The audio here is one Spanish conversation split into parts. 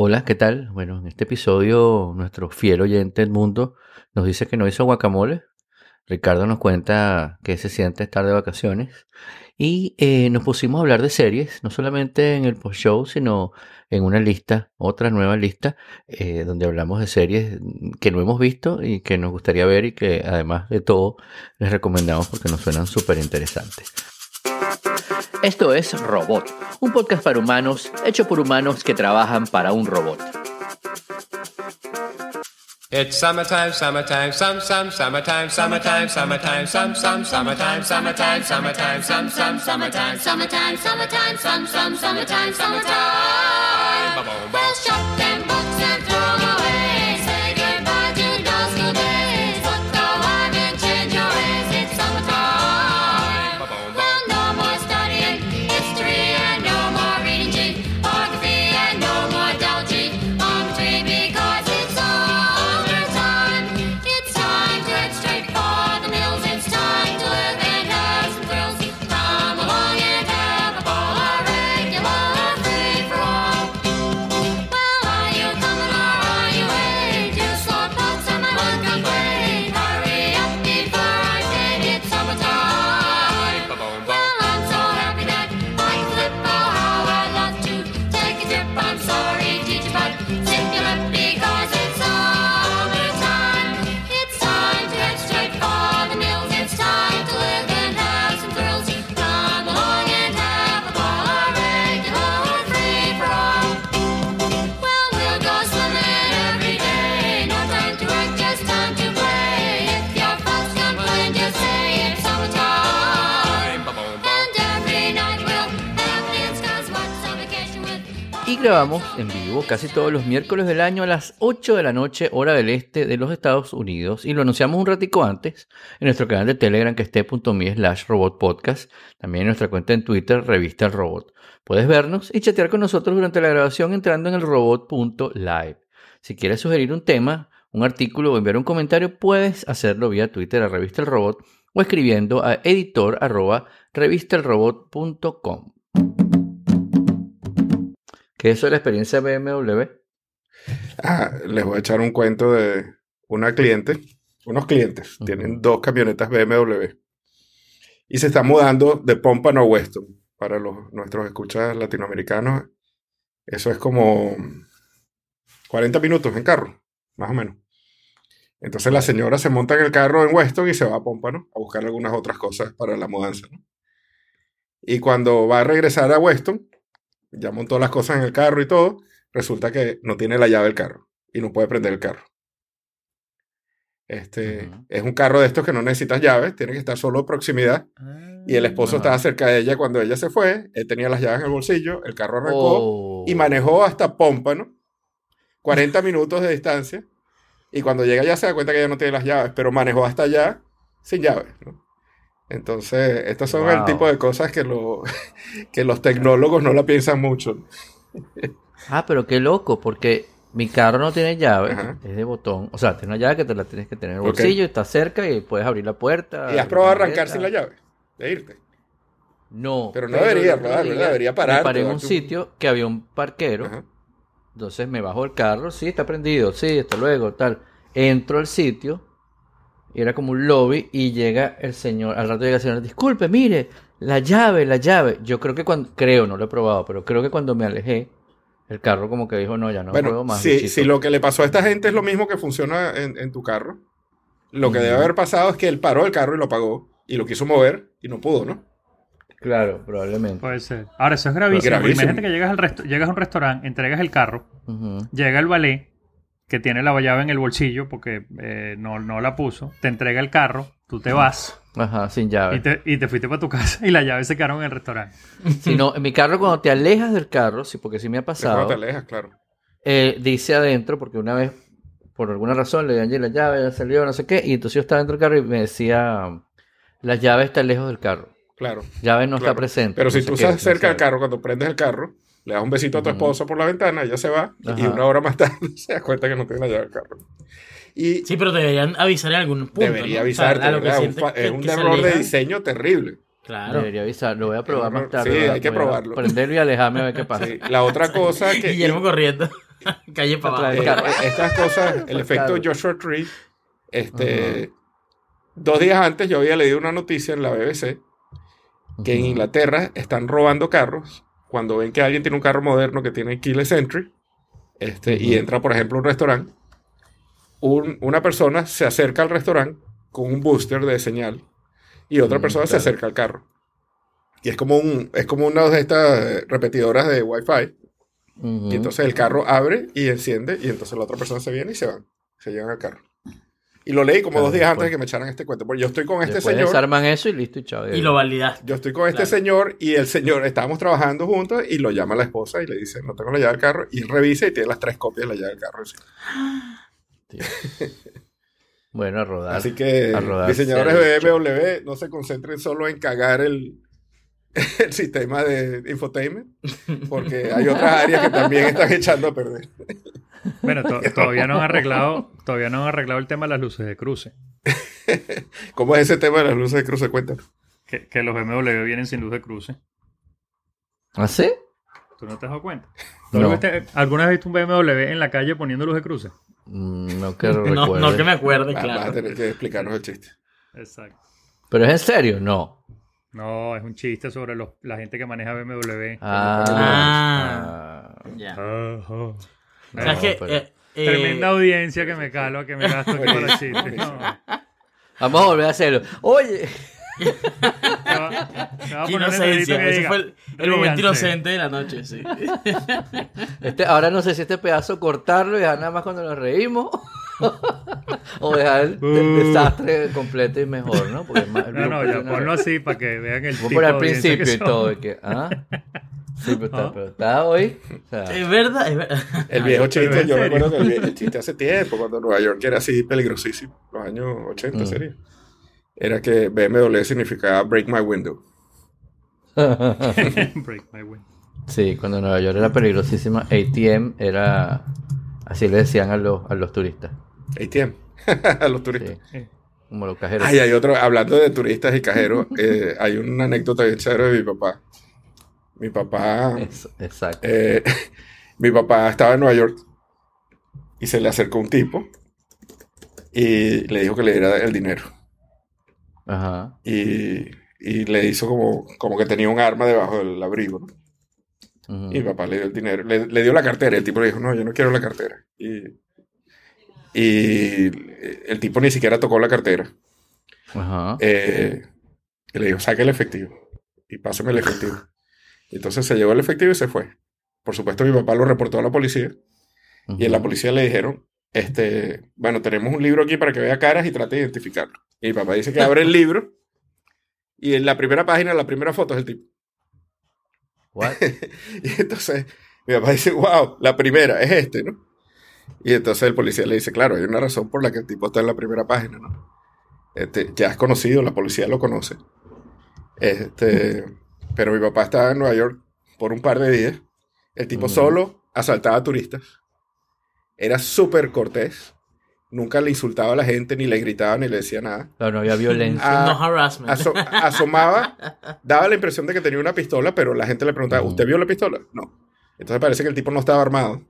Hola, ¿qué tal? Bueno, en este episodio nuestro fiel oyente del mundo nos dice que no hizo guacamole. Ricardo nos cuenta que se siente estar de vacaciones. Y eh, nos pusimos a hablar de series, no solamente en el post-show, sino en una lista, otra nueva lista, eh, donde hablamos de series que no hemos visto y que nos gustaría ver y que además de todo les recomendamos porque nos suenan súper interesantes. Esto es Robot, un podcast para humanos hecho por humanos que trabajan para un robot. It's summertime, summertime, some, some, summertime, summertime, summertime, some, some, summertime, summertime, summertime, some, some, summertime, summertime, summertime, some, some, summertime, summertime. Ba-boom, ba. Shop grabamos en vivo casi todos los miércoles del año a las 8 de la noche, hora del este de los Estados Unidos. Y lo anunciamos un ratico antes en nuestro canal de Telegram que esté.me slash robotpodcast. También en nuestra cuenta en Twitter, Revista El Robot. Puedes vernos y chatear con nosotros durante la grabación entrando en el robot.live. Si quieres sugerir un tema, un artículo o enviar un comentario, puedes hacerlo vía Twitter a Revista El Robot o escribiendo a editor arroba. ¿Qué es eso de la experiencia BMW? Ah, les voy a echar un cuento de una cliente, unos clientes, tienen dos camionetas BMW y se están mudando de Pompano a Weston. Para los, nuestros escuchas latinoamericanos, eso es como 40 minutos en carro, más o menos. Entonces la señora se monta en el carro en Weston y se va a Pompano a buscar algunas otras cosas para la mudanza. ¿no? Y cuando va a regresar a Weston, ya montó las cosas en el carro y todo, resulta que no tiene la llave del carro y no puede prender el carro. Este. Es un carro de estos que no necesitas llaves, tiene que estar solo a proximidad. Y el esposo Ah. estaba cerca de ella cuando ella se fue, él tenía las llaves en el bolsillo, el carro arrancó Oh. y manejó hasta Pómpano, 40 minutos de distancia, y cuando llega ya se da cuenta que ya no tiene las llaves, pero manejó hasta allá sin llaves. ¿no? Entonces, estas son el tipo de cosas que, lo- que los tecnólogos no la piensan mucho. Ah, pero qué loco, porque mi carro no tiene llave, Ajá. es de botón. O sea, tiene una llave que te la tienes que tener en el bolsillo, está cerca y puedes abrir la puerta. ¿Y has probado a arrancar sin la llave? De irte. No. Pero no debería el ¿verdad? Debería parar, Me paré en un sitio que había un parquero, Ajá. entonces me bajo del carro, sí, está prendido, sí, hasta luego, tal. Entro al sitio, y era como un lobby, y llega el señor, al rato llega el señor, disculpe, mire, la llave, la llave. Yo creo que cuando, creo, no lo he probado, pero creo que cuando me alejé, el carro como que dijo, no, ya no puedo Bueno, más. si, bichito". si lo que le pasó a esta gente es lo mismo que funciona en, en tu carro, lo que debe haber pasado es que él paró el carro y lo apagó y lo quiso mover y no pudo, ¿no? Claro, probablemente. Puede ser. Ahora, eso es gravísimo. Gravísimo. Imagínate que llegas, al resto- llegas a un restaurante, entregas el carro, llega el valet que tiene la llave en el bolsillo porque eh, no, no la puso, te entrega el carro, tú te vas Ajá, sin y llave. te, y te fuiste para tu casa y las llaves se quedaron en el restaurante. Si no, en mi carro cuando te alejas del carro, sí, porque sí me ha De cuando pasado, te alejas, claro. eh, dice adentro, porque una vez, por alguna razón, le di a Angie la llave, ya salió, no sé qué, y entonces yo estaba dentro del carro y me decía, la llave está lejos del carro, Claro. llave no está presente. Pero no si tú estás cerca del carro, cuando prendes el carro, le das un besito a tu Ujú. esposa por la ventana, ella se va y una hora más tarde se da cuenta que no tiene la llave del carro. Y Sí, pero deberían avisar en algún punto. debería ¿no? O sea, avisarte, es un que error de diseño terrible. Claro. Debería avisar, lo voy a probar más tarde. Sí, hay que probarlo. Prenderlo y alejarme a ver qué pasa. Sí, La otra cosa que... Guillermo corriendo. Calle para abajo. Eh, estas cosas, el efecto. Joshua Tree, este, dos días antes yo había leído una noticia en la BBC que en. Inglaterra están robando carros cuando ven que alguien tiene un carro moderno que tiene keyless entry este, y Ujú. entra, por ejemplo, a un restaurante, un- una persona se acerca al restaurante con un booster de señal y otra Mm, persona se claro. acerca al carro. Y es como, un, es como una de estas repetidoras de Wi-Fi. Ujú. Y entonces el carro abre y enciende y entonces la otra persona se viene y se van. Se llevan al carro. Y lo leí como Claro, dos días antes de que me echaran este cuento. Porque yo estoy con este Después señor. desarman eso y listo y chao. Y lo validaste. Yo estoy con este Claro. señor y el señor, estábamos trabajando juntos y lo llama la esposa y le dice, no tengo la llave del carro. Y él revisa y tiene las tres copias de la llave del carro. Tío. Bueno, a rodar. Así que, a rodar diseñadores de. BMW, no se concentren solo en cagar el, el sistema de infotainment, porque hay otras áreas que también están echando a perder. Bueno, to- todavía no han arreglado, todavía no han arreglado el tema de las luces de cruce. ¿Cómo es ese tema de las luces de cruce? Cuéntame. Que, que los BMW vienen sin luz de cruce. ¿Ah, sí? ¿Tú no te has dado cuenta? No. ¿Tú viste- ¿Alguna vez viste un BMW en la calle poniendo luz de cruce? Mm, No que No, recuerde. no que me acuerde, Ah, Vas a claro. tener que explicarnos el chiste. Exacto. ¿Pero es en serio? No. No, es un chiste sobre los- la gente que maneja BMW. Ah. Ah. ah. Ya. Ah, ah. No, ¿Sabes qué? pero- Eh, eh, Tremenda audiencia que me calo, que me gasto aquí para chistes. No, Vamos a volver a hacerlo. Oye, inocencia. que Ese diga, fue el, el momento inocente de la noche, sí. este, ahora no sé si este pedazo cortarlo y dejar nada más cuando nos reímos. o dejar el, el Uh. desastre completo y mejor, ¿no? Porque es más- el No, no, ya ponlo así para que vean el Voy tipo por al principio que y todo. que, ¿ah? Sí, pero está, Ah. pero está hoy. o sea, Es verdad, es verdad. El viejo pero chiste, yo me acuerdo que el, vie- el chiste hace tiempo, cuando Nueva York era así peligrosísimo, los años 80 Mm. sería. Era que BMW significaba break my window. Break my wind. sí, cuando Nueva York era peligrosísima, ATM era. Así le decían a los, a los turistas. ATM, a los turistas. Sí, como los cajeros. Ay, hay otro, hablando de turistas y cajeros, eh, hay una anécdota bien chévere de mi papá. Mi papá, Eso, exacto. eh, mi papá estaba en Nueva York y se le acercó un tipo y le dijo que le diera el dinero. Ajá. Y, y le hizo como, como que tenía un arma debajo del abrigo. Y mi papá le dio el dinero, le, le dio la cartera. Y el tipo le dijo, no, yo no quiero la cartera. Y, y el tipo ni siquiera tocó la cartera. Ajá. Eh, y le dijo, saque el efectivo. Y pásame el efectivo. Entonces se llevó el efectivo y se fue. Por supuesto, mi papá lo reportó a la policía. Y en la policía le dijeron, este, bueno, tenemos un libro aquí para que vea caras y trate de identificarlo. Y mi papá dice que abre el libro y en la primera página, la primera foto es el tipo. What? Y entonces mi papá dice, wow, la primera es este, ¿no? Y entonces el policía le dice, claro, hay una razón por la que el tipo está en la primera página, ¿no? Este, ya es conocido, la policía lo conoce. Este, pero mi papá estaba en Nueva York por un par de días. El tipo solo asaltaba a turistas. Era súper cortés. Nunca le insultaba a la gente, ni le gritaba, ni le decía nada. Claro, no había violencia. Ah, no harassment. Aso- asomaba, daba la impresión de que tenía una pistola, pero la gente le preguntaba. ¿usted vio la pistola? No. Entonces parece que el tipo no estaba armado.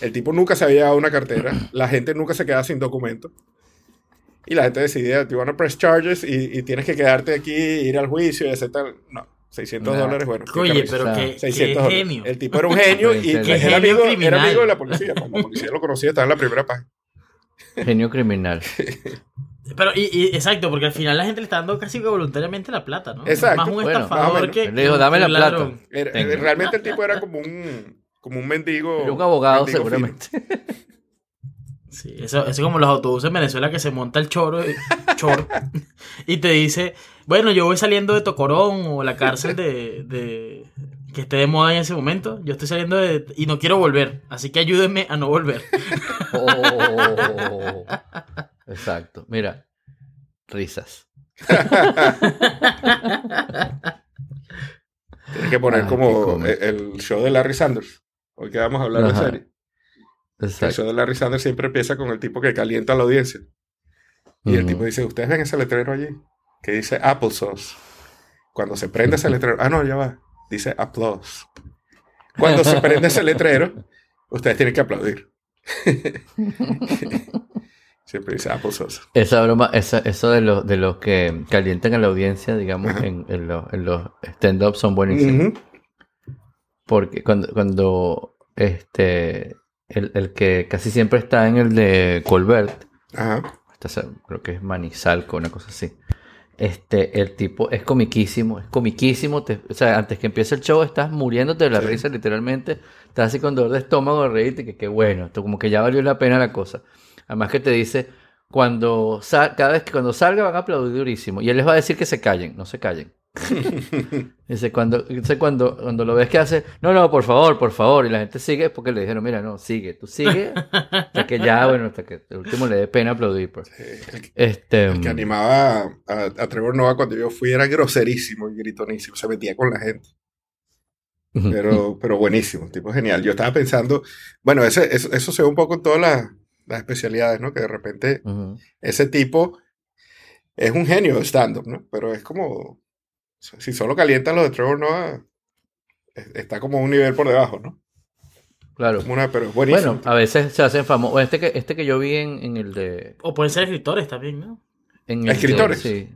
El tipo nunca se había dado una cartera. La gente nunca se quedaba sin documento. Y la gente decidía, te van a press charges y, y tienes que quedarte aquí, ir al juicio y hacer tal. No, 600 Nah. dólares, bueno. Oye, pero qué, qué 600 dólares. genio. El tipo era un genio y Qué era, genio amigo, era amigo de la policía. Cuando la policía lo conocía, estaba en la primera página. Genio criminal. Pero, y, y- exacto, porque al final la gente le está dando casi que voluntariamente la plata, ¿no? Exacto. Más un Bueno, estafador que. Le dijo, "Dame la plata". Era- realmente el tipo era como un, como un mendigo. Era un abogado, mendigo fino. Sí, eso, eso es como los autobuses en Venezuela que se monta el choro, y- te dice, bueno, yo voy saliendo de Tocorón o la cárcel de, de que esté de moda en ese momento. Yo estoy saliendo de y no quiero volver, así que ayúdenme a no volver. Oh. Exacto. Mira, risas. Tienes que poner qué como el, el show de Larry Sanders. Hoy que vamos a hablar Ajá. de serie. El Exacto. show de Larry Sanders siempre empieza con el tipo que calienta a la audiencia. Y el tipo dice, ¿ustedes ven ese letrero allí? Que dice applesauce. Cuando se prende ese letrero, ah, no, ya va. Dice applause. Cuando se prende ese letrero, ustedes tienen que aplaudir. Siempre dice Apple Sauce. Esa broma, esa, eso de los de los que calientan a la audiencia, digamos, en, en los, en los stand-ups son buenísimos. Porque cuando, cuando este el, el que casi siempre está en el de Colbert, Ajá. esta se- creo que es Manizalco, una cosa así. Este, el tipo es comiquísimo, es comiquísimo. te- o sea, antes que empiece el show estás muriéndote de la Sí. risa, literalmente. Estás así con dolor de estómago de reírte, que qué bueno, esto como que ya valió la pena la cosa. Además que te dice, cuando sal- cada vez que cuando salga van a aplaudir durísimo. Y él les va a decir que se callen, no se callen. Dice, cuando, dice cuando, cuando lo ves que hace, no, no, por favor, por favor, y la gente sigue, es porque le dijeron, mira, no, sigue, tú sigue, hasta que ya, bueno, hasta que el último le dé pena aplaudir. Pues. Eh, El, que- Este, el que animaba a, a Trevor Noah cuando yo fui era groserísimo y gritonísimo. Se metía con la gente. Pero, pero buenísimo, tipo genial. Yo estaba pensando, bueno, ese, eso, eso se ve un poco en todas las, las especialidades, ¿no? Que de repente Ujú. ese tipo es un genio de stand-up, ¿no? Pero es como, si solo calientan lo de Trevor Noah, es- está como un nivel por debajo, ¿no? Claro. Una, pero es buenísimo. Bueno, a veces se hacen famosos. Este que, este que yo vi en, en el de. O pueden ser escritores también, ¿no? en el de- ¿Escritores? sí.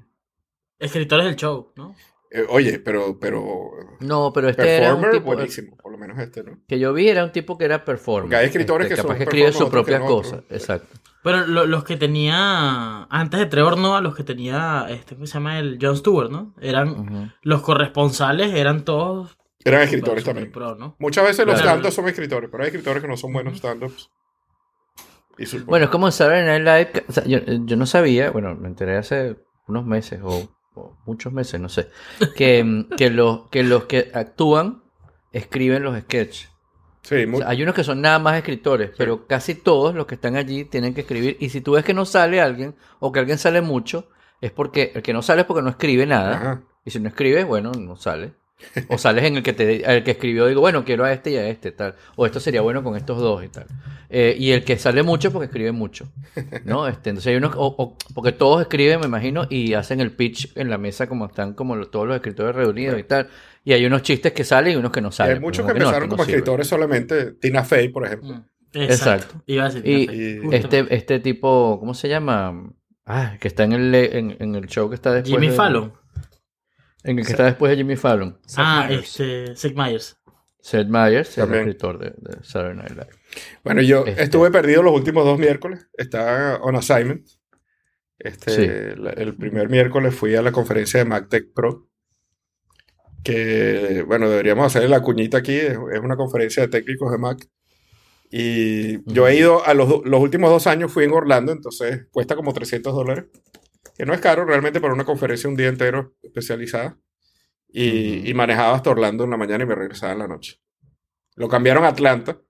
Escritores del show, ¿no? Eh, oye, pero, pero No, pero este era un performer, tipo. buenísimo, por lo menos este, ¿no? Que yo vi era un tipo que era performer. Porque hay escritores Este, que capaz son que escribe su propia cosa. Exacto. Pero lo- los que tenía, antes de Trevor Noah, los que tenía, este, ¿cómo se llama? El Jon Stewart, ¿no? Eran, los corresponsales eran todos Eran super, escritores super también. pro, ¿no? Muchas veces los Claro. stand-ups son escritores, pero hay escritores que no son buenos stand-ups. Bueno, es como en Saturday Night Live. o sea, yo, yo no sabía, bueno, me enteré hace unos meses o, o muchos meses, no sé, que, que, los, que los que actúan escriben los sketches. Sí, O muy- sea, hay unos que son nada más escritores, pero casi todos los que están allí tienen que escribir. Y si tú ves que no sale alguien, o que alguien sale mucho, es porque el que no sale es porque no escribe nada. Ajá. Y si no escribes, bueno, no sale. O sales en el que te, el que escribió, digo, bueno, quiero a este y a este, tal. O esto sería bueno con estos dos y tal. Eh, y el que sale mucho porque escribe mucho. ¿No? Este, entonces hay unos, o- o- porque todos escriben, me imagino, y hacen el pitch en la mesa como están como todos los escritores reunidos y tal. Y hay unos chistes que salen y unos que no Y salen. hay muchos que empezaron no como escritores solamente. Tina Fey, por ejemplo. Mm. Exacto. Iba a decir, Y Y- este, este tipo, ¿cómo se llama? Ah, que está en el, en, en el show que está después. Jimmy de- Fallon. En el que está después de Jimmy Fallon. Ah, Myers. este, Seth Meyers. Seth Meyers, el escritor de, de Saturday Night Live. Bueno, yo Este- estuve perdido los últimos dos miércoles. Estaba on assignment. Este, Sí. la- el primer miércoles fui a la conferencia de MacTech Pro. Que, bueno, deberíamos hacerle la cuñita aquí. Es, es una conferencia de técnicos de Mac. Y yo he ido a los, los últimos dos años, fui en Orlando, entonces cuesta como 300 dólares. Que no es caro realmente para una conferencia un día entero especializada. Y, Ujú. y manejaba hasta Orlando en la mañana y me regresaba en la noche. Lo cambiaron a Atlanta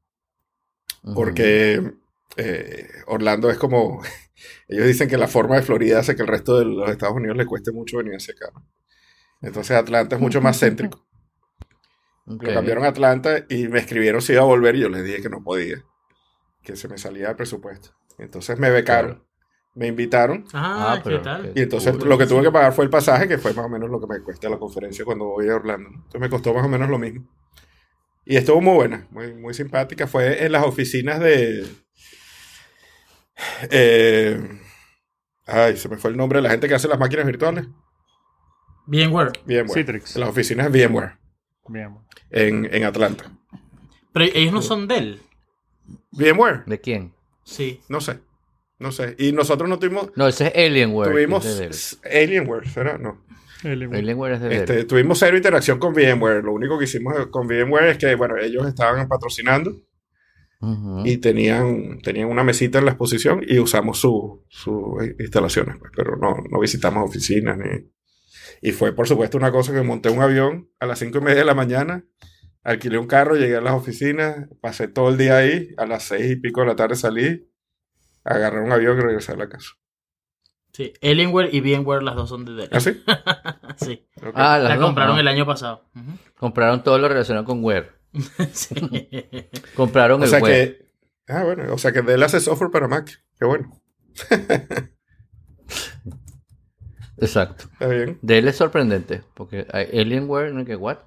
porque eh, Orlando es como, ellos dicen que la forma de Florida hace que el resto de los Estados Unidos le cueste mucho venir hacia acá. ¿no? Entonces Atlanta es mucho más céntrico. Ok. Lo cambiaron a Atlanta y me escribieron si iba a volver y yo les dije que no podía, que se me salía de presupuesto. Entonces me becaron, Claro. me invitaron Ah, Ah, ¿qué pero tal? y entonces lo que tuve que pagar fue el pasaje, que fue más o menos lo que me cuesta la conferencia cuando voy a Orlando. Entonces me costó más o menos lo mismo. Y estuvo muy buena, muy, muy simpática. Fue en las oficinas de... eh, ay, se me fue el nombre de la gente que hace las máquinas virtuales. VMware. VMware. Citrix. En las oficinas de VMware Bien. en, en Atlanta. Pero ellos no son Dell. VMware, ¿De quién? Sí. no sé. No sé. Y nosotros no tuvimos... No, ese es Alienware. Tuvimos es de Alienware, ¿será? No. Alienware es de Dell. Este, tuvimos cero interacción con VMware. Lo único que hicimos con VMware es que, bueno, ellos estaban patrocinando y tenían, tenían una mesita en la exposición y usamos sus su instalaciones, pues, pero no, no visitamos oficinas ni... Y fue, por supuesto, una cosa que monté un avión a las cinco y media de la mañana, alquilé un carro, llegué a las oficinas, pasé todo el día ahí, a las seis y pico de la tarde salí, agarré un avión y regresé a la casa. Sí. Alienware y VMware, las dos son de Dell. ¿Ah, sí? sí. Ah, las La compraron el año pasado. Compraron todo lo relacionado con Ware. sí. Compraron o el sea web. que... Ah, bueno, o sea que Dell hace software para Mac. Qué bueno. Exacto. Está bien. Dell es sorprendente. Porque hay Alienware, ¿no? que what?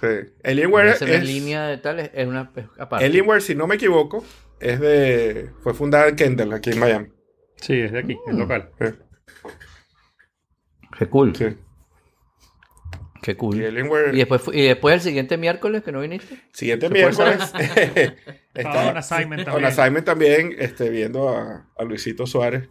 Sí. Alienware es, es línea de tal, es una es aparte. Alienware, si no me equivoco, es de. Fue fundada en Kendall, aquí en Miami. Sí, es de aquí, Mm. es local. Sí. Qué cool, sí. qué cool. Y Alienware. Y después, y después el siguiente miércoles que no viniste. Siguiente ¿Se puede miércoles. Estaba on assignment On también. assignment también, este, viendo a, a Luisito Suárez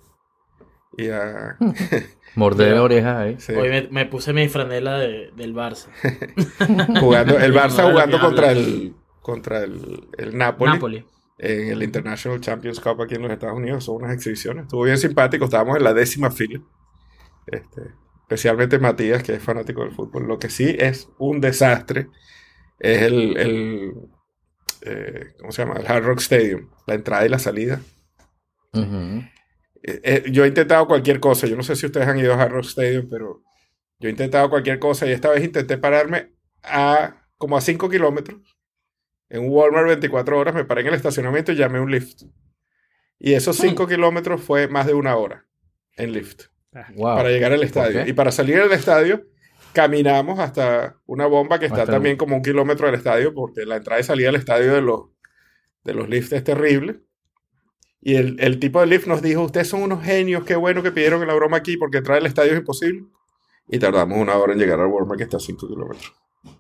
y a. Morder orejas ahí. sí, Hoy me, me puse mi franela de- del Barça. jugando, el Barça jugando contra el contra el, el Napoli, Napoli. en el International Champions Cup aquí en los Estados Unidos. Son unas exhibiciones. Estuvo bien simpático. Estábamos en la décima fila. Este, especialmente Matías, que es fanático del fútbol. Lo que sí es un desastre es el, el, eh, ¿cómo se llama? El Hard Rock Stadium. La entrada y la salida. Eh, eh, yo he intentado cualquier cosa. Yo no sé si ustedes han ido a Hard Rock Stadium, pero yo he intentado cualquier cosa y esta vez intenté pararme a como a 5 kilómetros. En un Walmart 24 horas me paré en el estacionamiento y llamé un lift. Y esos 5 kilómetros fue más de una hora en lift Wow. para llegar al estadio. Y para salir del estadio caminamos hasta una bomba que está Hasta también el- como un kilómetro del estadio porque la entrada y salida del estadio de los, de los lifts es terrible. Y el, el tipo de lift nos dijo, ustedes son unos genios, qué bueno que pidieron la broma aquí porque entrar al estadio es imposible. Y tardamos una hora en llegar al Walmart que está a 5 kilómetros.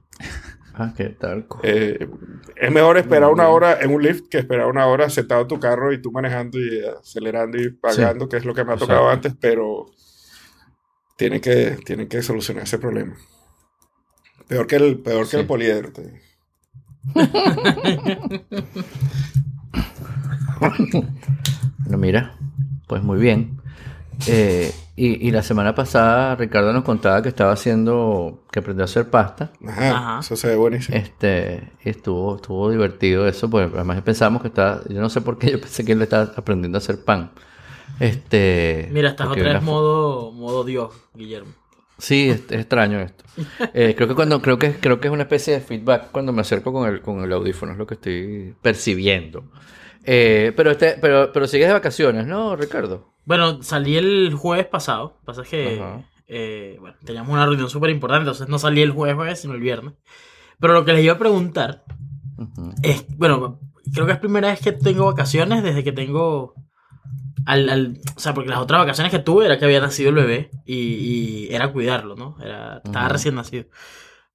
Ah, qué tal. Eh, es mejor esperar una hora en un lift que esperar una hora sentado en tu carro y tú manejando y acelerando y pagando, que es lo que me ha tocado Exacto. antes, pero tienen que, tienen que solucionar ese problema. Peor que el, peor que el poliedro. Bueno, mira, pues muy bien. Eh, y, y la semana pasada Ricardo nos contaba que estaba haciendo, que aprendió a hacer pasta. Ajá, Ajá. eso se ve buenísimo. Este, y estuvo, estuvo divertido eso, porque además pensamos que estaba, yo no sé por qué, yo pensé que él estaba aprendiendo a hacer pan. Este, Mira, estás otra vez modo, modo Dios, Guillermo. Sí, es, es extraño esto. Eh, creo que cuando creo que creo que es una especie de feedback cuando me acerco con el con el audífono es lo que estoy percibiendo. Eh, pero este, pero pero sigues de vacaciones, ¿no, Ricardo? Bueno, salí el jueves pasado. Pasa es que Ajá. eh, bueno, teníamos una reunión súper importante, entonces no salí el jueves, jueves, sino el viernes. Pero lo que les iba a preguntar Ujú. es, bueno, creo que es primera vez que tengo vacaciones desde que tengo al, al- o sea, porque las otras vacaciones que tuve era que había nacido el bebé y, y era cuidarlo, ¿no? Era, estaba Ujú. recién nacido.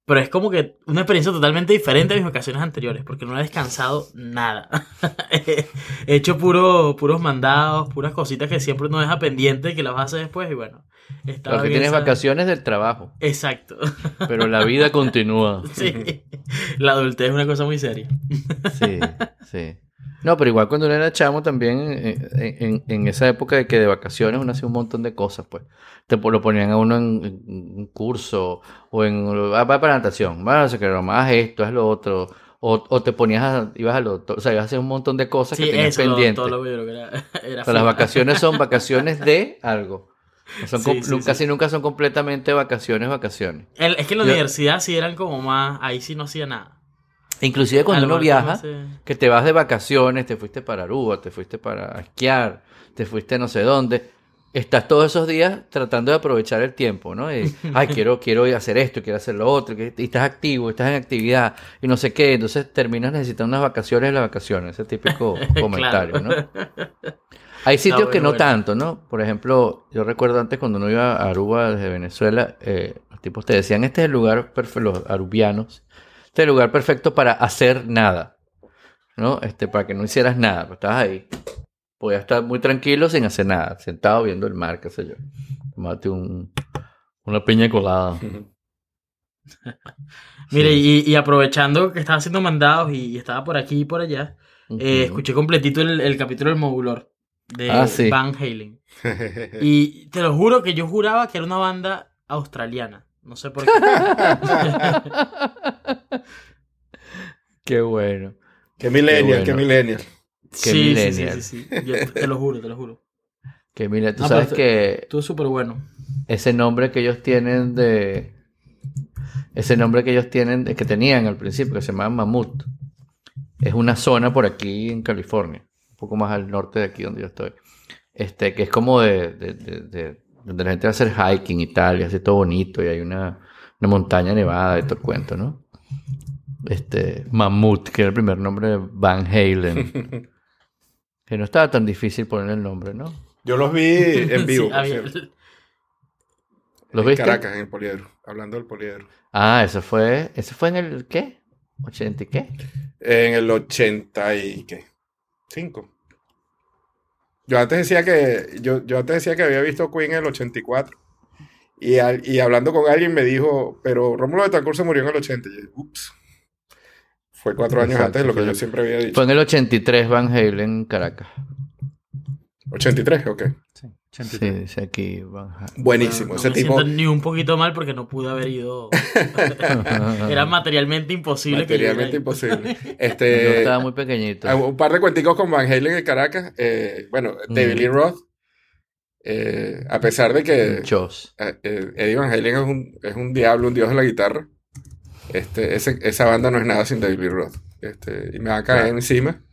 Pero es como que una experiencia totalmente diferente a mis vacaciones anteriores, porque no he descansado nada. He hecho puro, puros mandados, puras cositas que siempre uno deja pendiente que las vas después y bueno. Estaba Porque tienes vacaciones del trabajo, Exacto. pero la vida continúa. sí. La adultez es una cosa muy seria. Sí, sí. No, pero igual cuando uno era chamo también, eh, en, en- en esa época de que de vacaciones uno hacía un montón de cosas, pues. Te lo ponían a uno en, en un curso o en... Ah, va para natación, va, no sé qué, broma, haz esto, haz lo otro. O, o te ponías a... ibas al doctor, o sea, ibas a hacer un montón de cosas Sí, que tenías eso, lo- todo lo que era, era O sea, las vacaciones son vacaciones de algo. Son Sí. Casi nunca son completamente vacaciones, vacaciones. El- es que en la Yo- universidad sí eran como más, ahí sí no hacía nada. Inclusive cuando uno viaja, que te vas de vacaciones, te fuiste para Aruba, te fuiste para esquiar, te fuiste no sé dónde, estás todos esos días tratando de aprovechar el tiempo, ¿no? Y, ay, quiero, quiero hacer esto, quiero hacer lo otro, y estás activo, estás en actividad, y no sé qué, entonces terminas necesitando unas vacaciones en las vacaciones, ese típico comentario, ¿no? Hay sitios bueno, que no bueno. tanto, ¿no? Por ejemplo, yo recuerdo antes cuando uno iba a Aruba desde Venezuela, eh, los tipos te decían, este es el lugar perfecto, los arubianos, este es el lugar perfecto para hacer nada, ¿no? Este, para que no hicieras nada, pues estabas ahí. Podías estar muy tranquilo sin hacer nada, sentado viendo el mar, qué sé yo. Tomate un, una piña colada. Mire, Sí. y, y aprovechando que estaba haciendo mandados y, y estaba por aquí y por allá, eh, escuché completito el, el capítulo del modulor de Ah, sí. Van Halen. Y te lo juro que yo juraba que era una banda australiana. No sé por qué. Qué bueno. Qué millennial, Qué qué bueno. millennial. Qué sí, sí, sí, millennial. sí, sí. Yo te lo juro, te lo juro. Que mira, tú No, sabes que Estuvo súper bueno. ese nombre que ellos tienen de ese nombre que ellos tienen que tenían al principio que se llamaba Mamut es una zona por aquí en California poco más al norte de aquí donde yo estoy este que es como de, de- de- de- donde la gente va a hacer hiking y tal y hace todo bonito y hay una, una montaña nevada y todo el cuento ¿no? Este, Mammoth, que era el primer nombre de Van Halen. que no estaba tan difícil poner el nombre, ¿no? Yo los vi en vivo, Sí, por había- cierto. ¿Los en viste? Caracas, en el Poliedro. Hablando del Poliedro. Ah, eso fue, eso fue en el, ¿qué? ¿80 y qué? En el 80 y qué? 5. Yo antes decía que yo, yo antes decía que había visto Queen en el 84. Y, al- y hablando con alguien me dijo, pero Rómulo de Betancourt se murió en el 80. Y yo, ups. Fue cuatro años Exacto, antes de lo que yo siempre había dicho. Fue en el 83 Van Halen en Caracas. 83, ok. Sí, Sí, 83. dice aquí. Buenísimo. No, no Ese me tipo siento ni un poquito mal porque no pude haber ido. Era materialmente imposible materialmente imposible. Yo Este, estaba muy pequeñito. Ah, Un par de cuenticos con Van Halen en Caracas. Eh, bueno, David Mm. Lee Roth. eh, a pesar de que Muchos. eh, eh, Eddie Van Halen es un, es un diablo, un dios de la guitarra. Este, ese- esa banda no es nada sin David Lee Roth. Este, y me va a caer Claro. encima.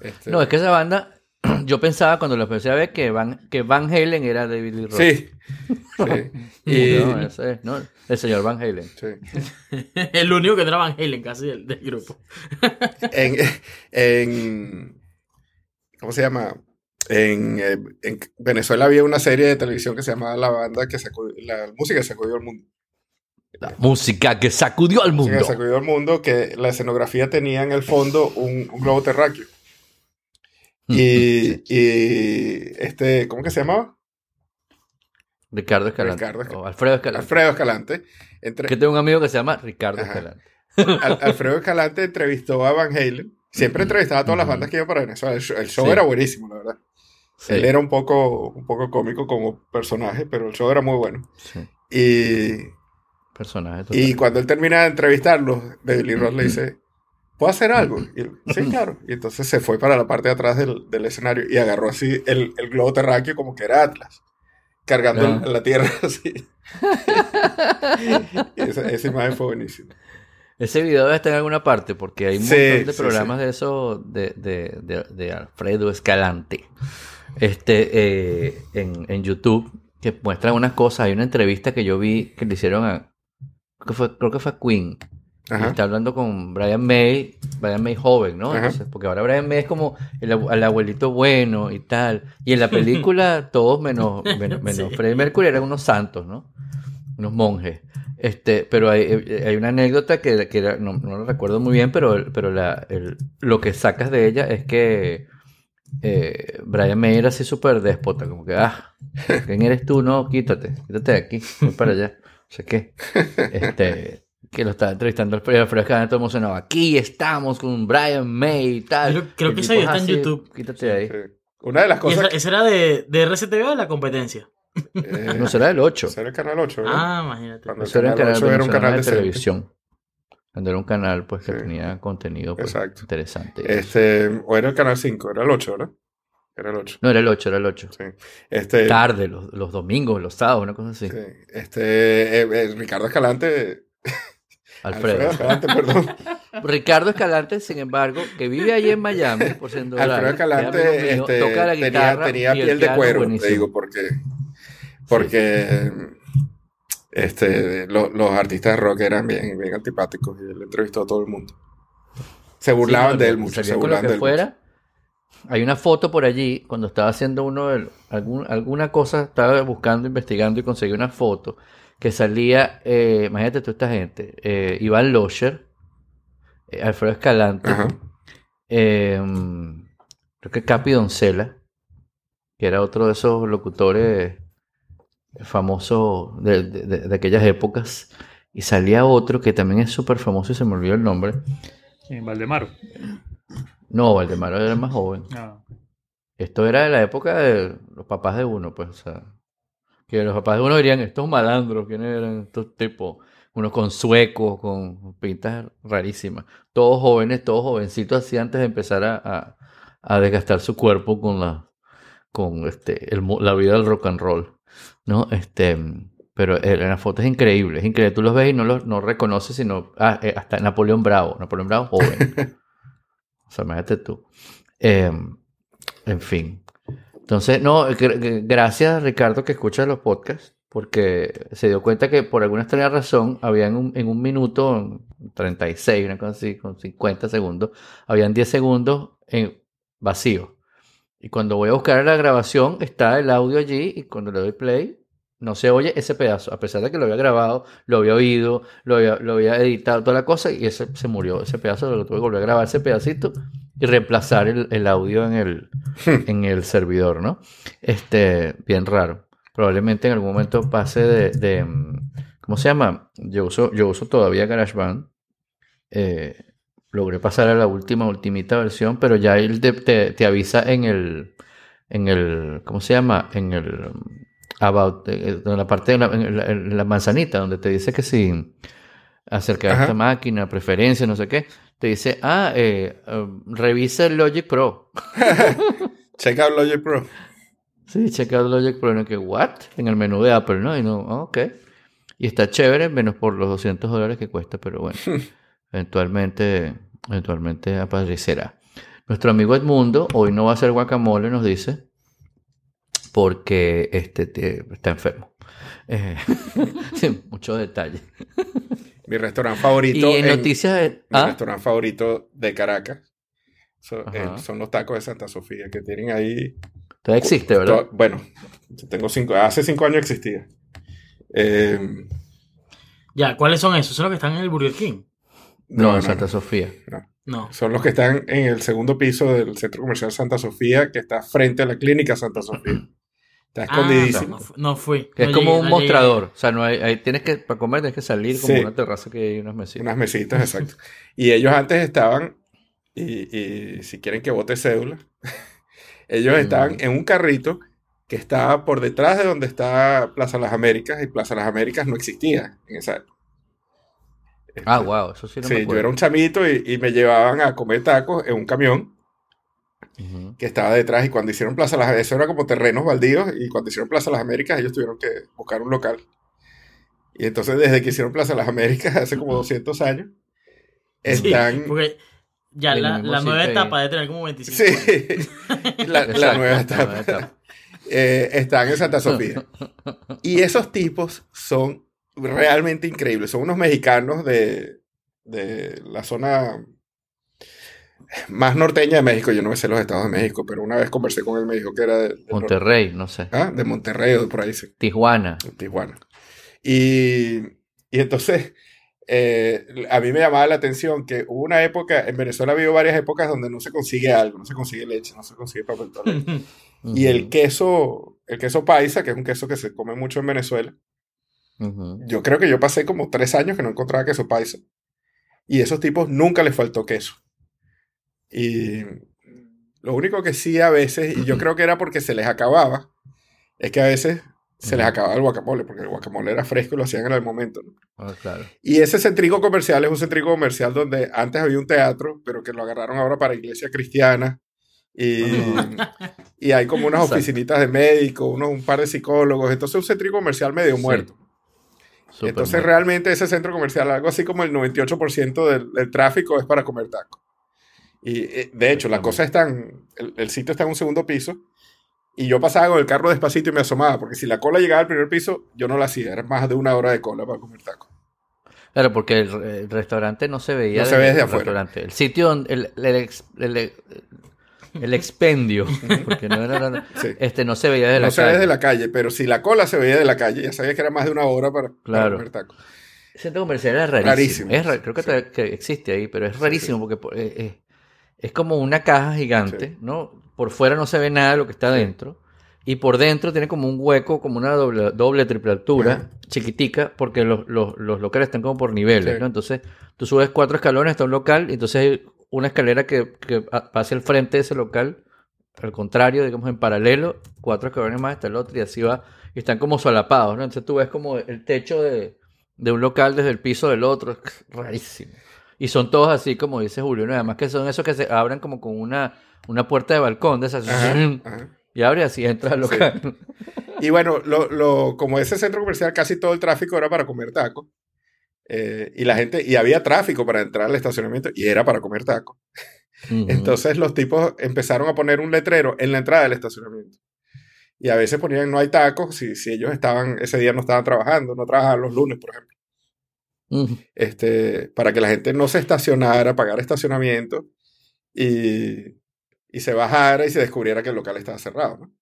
Este, No, es que esa banda, yo pensaba cuando lo empecé a ver que Van, que Van Halen era David Lee Roth. Sí. sí. Y, No, ese es, no, el señor Van Halen. sí. El único que era Van Halen casi del, del grupo. En, en- ¿Cómo se llama? En, eh, en Venezuela había una serie de televisión que se llamaba La Banda que sacudió, la música que sacudió al mundo. La música que sacudió al música mundo. que sacudió al mundo, que la escenografía tenía en el fondo un, un globo terráqueo. Y, y este, ¿cómo que se llamaba? Ricardo Escalante. Ricardo Escalante. o Alfredo Escalante. Alfredo Escalante. Entre, Que tengo un amigo que se llama Ricardo Ajá. Escalante. Al- Alfredo Escalante entrevistó a Van Halen. Siempre entrevistaba a todas las bandas que iban para Venezuela. El show, el show Sí. era buenísimo, la verdad. Sí, Él era un poco, un poco cómico como personaje, pero el show era muy bueno. sí. Y, Personaje total. y cuando él termina de entrevistarlo, Lee Roth le dice, ¿puedo hacer algo? Y sí, claro. Y entonces se fue para la parte de atrás del, del escenario y agarró así el, el globo terráqueo como que era Atlas, cargando la tierra así. Esa, esa imagen fue buenísima. Ese video debe estar en alguna parte porque hay un Sí, montón de sí, programas de eso de, de, de- de Alfredo Escalante este, eh, en, en YouTube que muestran unas cosas. Hay una entrevista que yo vi que le hicieron a. Creo que fue, creo que fue a Queen. Ajá. está hablando con Brian May, Brian May joven, ¿no? Entonces, porque ahora Brian May es como el, abu- el abuelito bueno y tal. Y en la película todos menos, menos, menos Sí. Freddie Mercury eran unos santos, ¿no? Unos monjes. Este, pero hay, eh, hay una anécdota que, que era- no, no la recuerdo muy bien, pero, pero la, el- lo que sacas de ella es que eh, Brian May era así súper déspota, como que, ah, ¿quién eres tú? No, quítate, quítate de aquí, voy para allá. No sé qué. Este, que lo estaba entrevistando Alfredo Escalante todo emocionado. Aquí estamos con Brian May y tal. Creo- creo El que tipo ese video es está en así, YouTube. Quítate de ahí. Sí. Una de las ¿Y cosas... esa, esa era de, de RCTV o de la competencia? eh, No será el 8. ese era el canal 8, ¿verdad? Ah, imagínate. Cuando el era, un canal canal, 8 era un canal de decente. televisión. Cuando era un canal pues que Sí. tenía contenido pues, Exacto. interesante. Este, o era el canal 5, era el 8, ¿verdad? Era el 8. No, era el 8, era el 8. Sí. Este, Tarde, los, los domingos, los sábados, una cosa así. sí. Este, eh, eh, Ricardo Escalante. Alfredo. Escalante, perdón. Ricardo Escalante, sin embargo, que vive allí en Miami, por siendo Alfredo Escalante este, toca la tenía, guitarra tenía y el piel de cuero, te buenísimo. digo, porque, porque este, lo- los artistas de rock eran bien, bien antipáticos y él entrevistó a todo el mundo. Se burlaban Sí, no, de él mucho, se con lo burlaban que de él mucho. fuera. Hay una foto por allí, cuando estaba haciendo uno de, algún, alguna cosa, estaba buscando, investigando y conseguí una foto que salía, eh, imagínate tú esta gente, eh, Iván Locher, eh, Alfredo Escalante, eh, creo que Capi Doncella, que era otro de esos locutores famosos de, de- de- de aquellas épocas, y salía otro que también es súper famoso y se me olvidó el nombre. En Valdemaro. No, Valdemar era más joven. Ah, Esto era de la época de los papás de uno, pues, o sea, que los papás de uno dirían, estos malandros, ¿quiénes eran estos tipos? Unos con suecos, con pintas rarísimas. Todos jóvenes, todos jovencitos así antes de empezar a, a- a desgastar su cuerpo con la, con este, el la vida del rock and roll, ¿no? Este, pero eran las fotos increíbles, increíble. Tú los ves y no los no reconoces, sino ah, eh, hasta Napoleón Bravo, Napoleón Bravo joven. o sea, imagínate tú. Em, en fin. Entonces, no, gr- gr- gracias Ricardo que escuchas los podcasts, porque se dio cuenta que por alguna extraña razón había en un, minuto, en 36, una cosa así, con 50 segundos, habían 10 segundos en vacío. Y cuando voy a buscar la grabación está el audio allí y cuando le doy play no se oye ese pedazo, a pesar de que lo había grabado, lo había oído, lo había, lo había editado, toda la cosa, y ese se murió, ese pedazo, lo tuve que volver a grabar ese pedacito y reemplazar el, el audio en el, en el servidor, ¿no? Este, bien raro. Probablemente en algún momento pase de, de, mm, ¿cómo se llama? Yo uso, yo uso todavía GarageBand. Eh, logré pasar a la última, ultimita versión, pero ya él te, te- te avisa en el, en el, ¿cómo se llama? En el, about, eh, en la parte de la, en la, en la manzanita, donde te dice que si acerca de esta máquina, preferencia, no sé qué, te dice, ah, eh, um, revisa el Logic Pro. Check out Logic Pro. Sí, checa el Logic Pro, ¿no? que, ¿what? En el menú de Apple, ¿no? Y no, ah, ok. Y está chévere, menos por los 200 dólares que cuesta, pero bueno, eventualmente, eventualmente aparecerá. Nuestro amigo Edmundo, hoy no va a hacer guacamole, nos dice, porque este te- está enfermo. Eh, sí, muchos detalles. Mi restaurante favorito. Y en en- noticias... de- Mi ¿Ah? restaurante favorito de Caracas. So- eh, son los tacos de Santa Sofía que tienen ahí. Todavía existe, ¿verdad? Bueno, yo tengo cinco, hace cinco años existía. Eh, Ya, ¿cuáles son esos? ¿Son los que están en el Burger King? No, no, en Santa no. Sofía. No. Son los que están en el segundo piso del Centro Comercial Santa Sofía, que está frente a la Clínica Santa Sofía. Está Ah, escondidísimo. no, fu- no fui. Es como llegué, un no llegué. mostrador. O sea, no hay, hay- tienes que, para comer tienes que salir como Sí. una terraza que hay unas mesitas. Unas mesitas, exacto. Y ellos antes estaban, y, y si quieren que vote cédula, ellos estaban en un carrito que estaba por detrás de donde está Plaza Las Américas, y Plaza Las Américas no existía en esa época. Ah, Este, wow, eso sí no me sí, yo acuerdo. era un chamito y, y me llevaban a comer tacos en un camión Ujú. que estaba detrás y cuando hicieron Plaza Las eso era como terrenos baldíos y cuando hicieron Plaza Las Américas ellos tuvieron que buscar un local. Y entonces desde que hicieron Plaza Las Américas hace como 200 años Sí, están... porque ya la, la nueva etapa debe tener como 25 Sí, años. la, la nueva etapa. Eh, están en Santa Sofía. Y esos tipos son realmente increíbles. Son unos mexicanos de, de la zona más norteña de México. Yo no me sé los estados de México, pero una vez conversé con él, me dijo que era de. Monterrey, no sé. Ah, de Monterrey o de por ahí, sí, Tijuana. Tijuana. Y, y entonces, eh, a mí me llamaba la atención que hubo una época, en Venezuela ha habido varias épocas donde no se consigue algo, no se consigue leche, no se consigue papel toalé. Y el queso, el queso paisa, que es un queso que se come mucho en Venezuela, yo creo que yo pasé como tres años que no encontraba queso paisa. Y esos tipos nunca les faltó queso. Y lo único que sí a veces, y yo creo que era porque se les acababa, es que a veces se les acababa el guacamole, porque el guacamole era fresco y lo hacían en el momento. ¿no? Ah, claro. Y ese centrico comercial es un centrico comercial donde antes había un teatro, pero que lo agarraron ahora para iglesia cristiana. Y, y hay como unas Exacto. oficinitas de médicos, unos, un par de psicólogos. Entonces, un centrico comercial medio Sí. muerto. Entonces, realmente ese centro comercial, algo así como el 98% del, del tráfico es para comer tacos. Y eh, de hecho, la cosa está en. El, el sitio está en un segundo piso. Y yo pasaba con el carro despacito y me asomaba, porque si la cola llegaba al primer piso, yo no la hacía. Era más de una hora de cola para comer tacos. Claro, porque el, el restaurante no se veía No se ve desde afuera. restaurante. El sitio el, el, ex- el- el expendio, porque no era la- Sí. este no se veía desde no la se ve calle. desde la calle, pero si la cola se veía de la calle, ya sabía que era más de una hora para, para Claro. comer tacos. El centro comercial era rarísimo. Rarísimo, Es creo que, sí. todavía- que existe ahí, pero es rarísimo porque por- eh, eh, es como una caja gigante, Sí. ¿no? Por fuera no se ve nada de lo que está dentro. Y por dentro tiene como un hueco, como una doble, doble triple altura, Ajá. chiquitica, porque los, los, los locales están como por niveles, Sí. ¿no? Entonces, tú subes cuatro escalones hasta un local, y entonces hay una escalera que, que hacia el frente de ese local, al contrario, digamos en paralelo, cuatro escalones más hasta el otro, y así va, y están como solapados, ¿no? Entonces tú ves como el techo de, de un local desde el piso del otro, es rarísimo. Y son todos así, como dice Julio, ¿no? además que son esos que se abren como con una, una puerta de balcón, de esas, Ajá, ajá. y abre así, entras al Sí. local. Y bueno, lo, lo- como ese centro comercial, casi todo el tráfico era para comer tacos. Eh, y la gente, y había tráfico para entrar al estacionamiento y era para comer tacos. Entonces los tipos empezaron a poner un letrero en la entrada del estacionamiento. Y a veces ponían no hay tacos si, si ellos estaban, ese día no estaban trabajando, no trabajaban los lunes, por ejemplo. Este, para que la gente no se estacionara, pagara estacionamiento y, y se bajara y se descubriera que el local estaba cerrado, ¿no?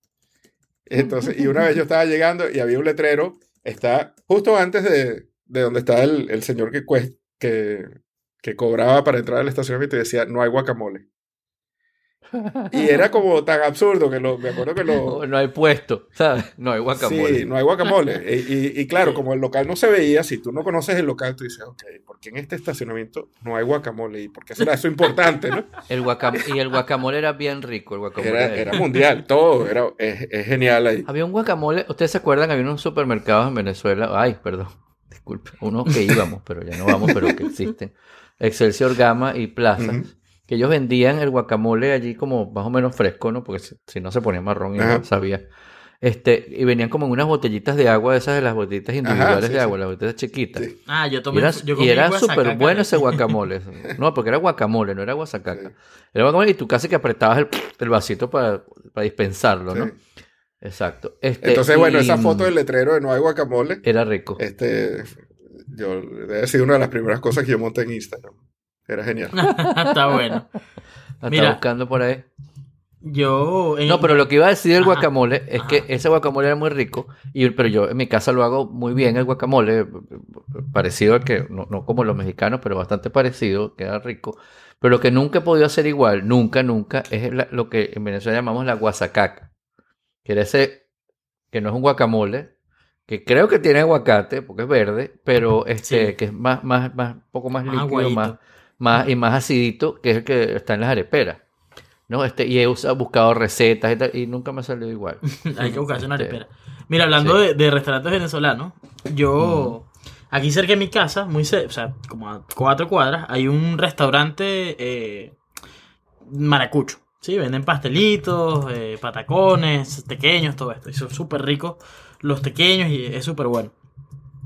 Entonces, y una vez yo estaba llegando y había un letrero, está justo antes de, de donde está el, el señor que, cuest- que, que cobraba para entrar al estacionamiento y decía, no hay guacamole. Y era como tan absurdo que lo, me acuerdo que lo... No, no hay puesto, ¿sabes? No hay guacamole. Sí, no hay guacamole. Y, y- y claro, como el local no se veía, si tú no conoces el local, tú dices, ok, ¿por qué en este estacionamiento no hay guacamole? ¿Y por qué será eso importante, no? El guacam- y el guacamole era bien rico. El guacamole Era, era- era mundial, todo, era, es, es genial ahí. Había un guacamole, ¿ustedes se acuerdan? Había unos supermercados en Venezuela. Ay, perdón, disculpe. Unos que íbamos, pero ya no vamos, pero que existen. Excelsior Gama y Plaza. Que ellos vendían el guacamole allí como más o menos fresco, ¿no? Porque si, si no se ponía marrón y Ajá. no sabía. Este, y venían como en unas botellitas de agua, esas de las botellitas individuales sí, de sí. agua, las botellitas chiquitas. Sí. Ah, yo Y tomé. era, yo y era súper bueno ese guacamole. No, porque era guacamole, no era guasacaca. Sí. Era guacamole y tú casi que apretabas el, el vasito para, para dispensarlo, ¿no? Exacto. Este, Entonces, bueno, y, esa foto del letrero de no hay guacamole, Era rico. este, yo, debe sido una de las primeras cosas que yo monté en Instagram. Era genial. Está bueno. La mira. estaba buscando por ahí. Yo. en- No, pero lo que iba a decir del Ajá. guacamole es que ese guacamole era muy rico, y, pero yo en mi casa lo hago muy bien, el guacamole, parecido al que, no, no como los mexicanos, pero bastante parecido, queda rico. Pero lo que nunca he podido hacer igual, nunca, nunca, es la- lo que en Venezuela llamamos la guasacaca. Que era ese, que no es un guacamole, que creo que tiene aguacate, porque es verde, pero este, Sí. que es más, más, más, un poco más Más líquido, aguadito. más, más, y más acidito, que es el que está en las areperas. ¿no? Este, y he usado- buscado recetas y, tal, y nunca me ha salido igual. Hay que buscarse una Este, arepera. Mira, hablando sí. de, de restaurantes venezolanos, yo. Aquí cerca de mi casa, muy cerca, o sea, como a cuatro cuadras, hay un restaurante eh, maracucho. Sí, venden pastelitos, eh, patacones, pequeños, todo esto. Y son súper ricos los pequeños y es súper bueno.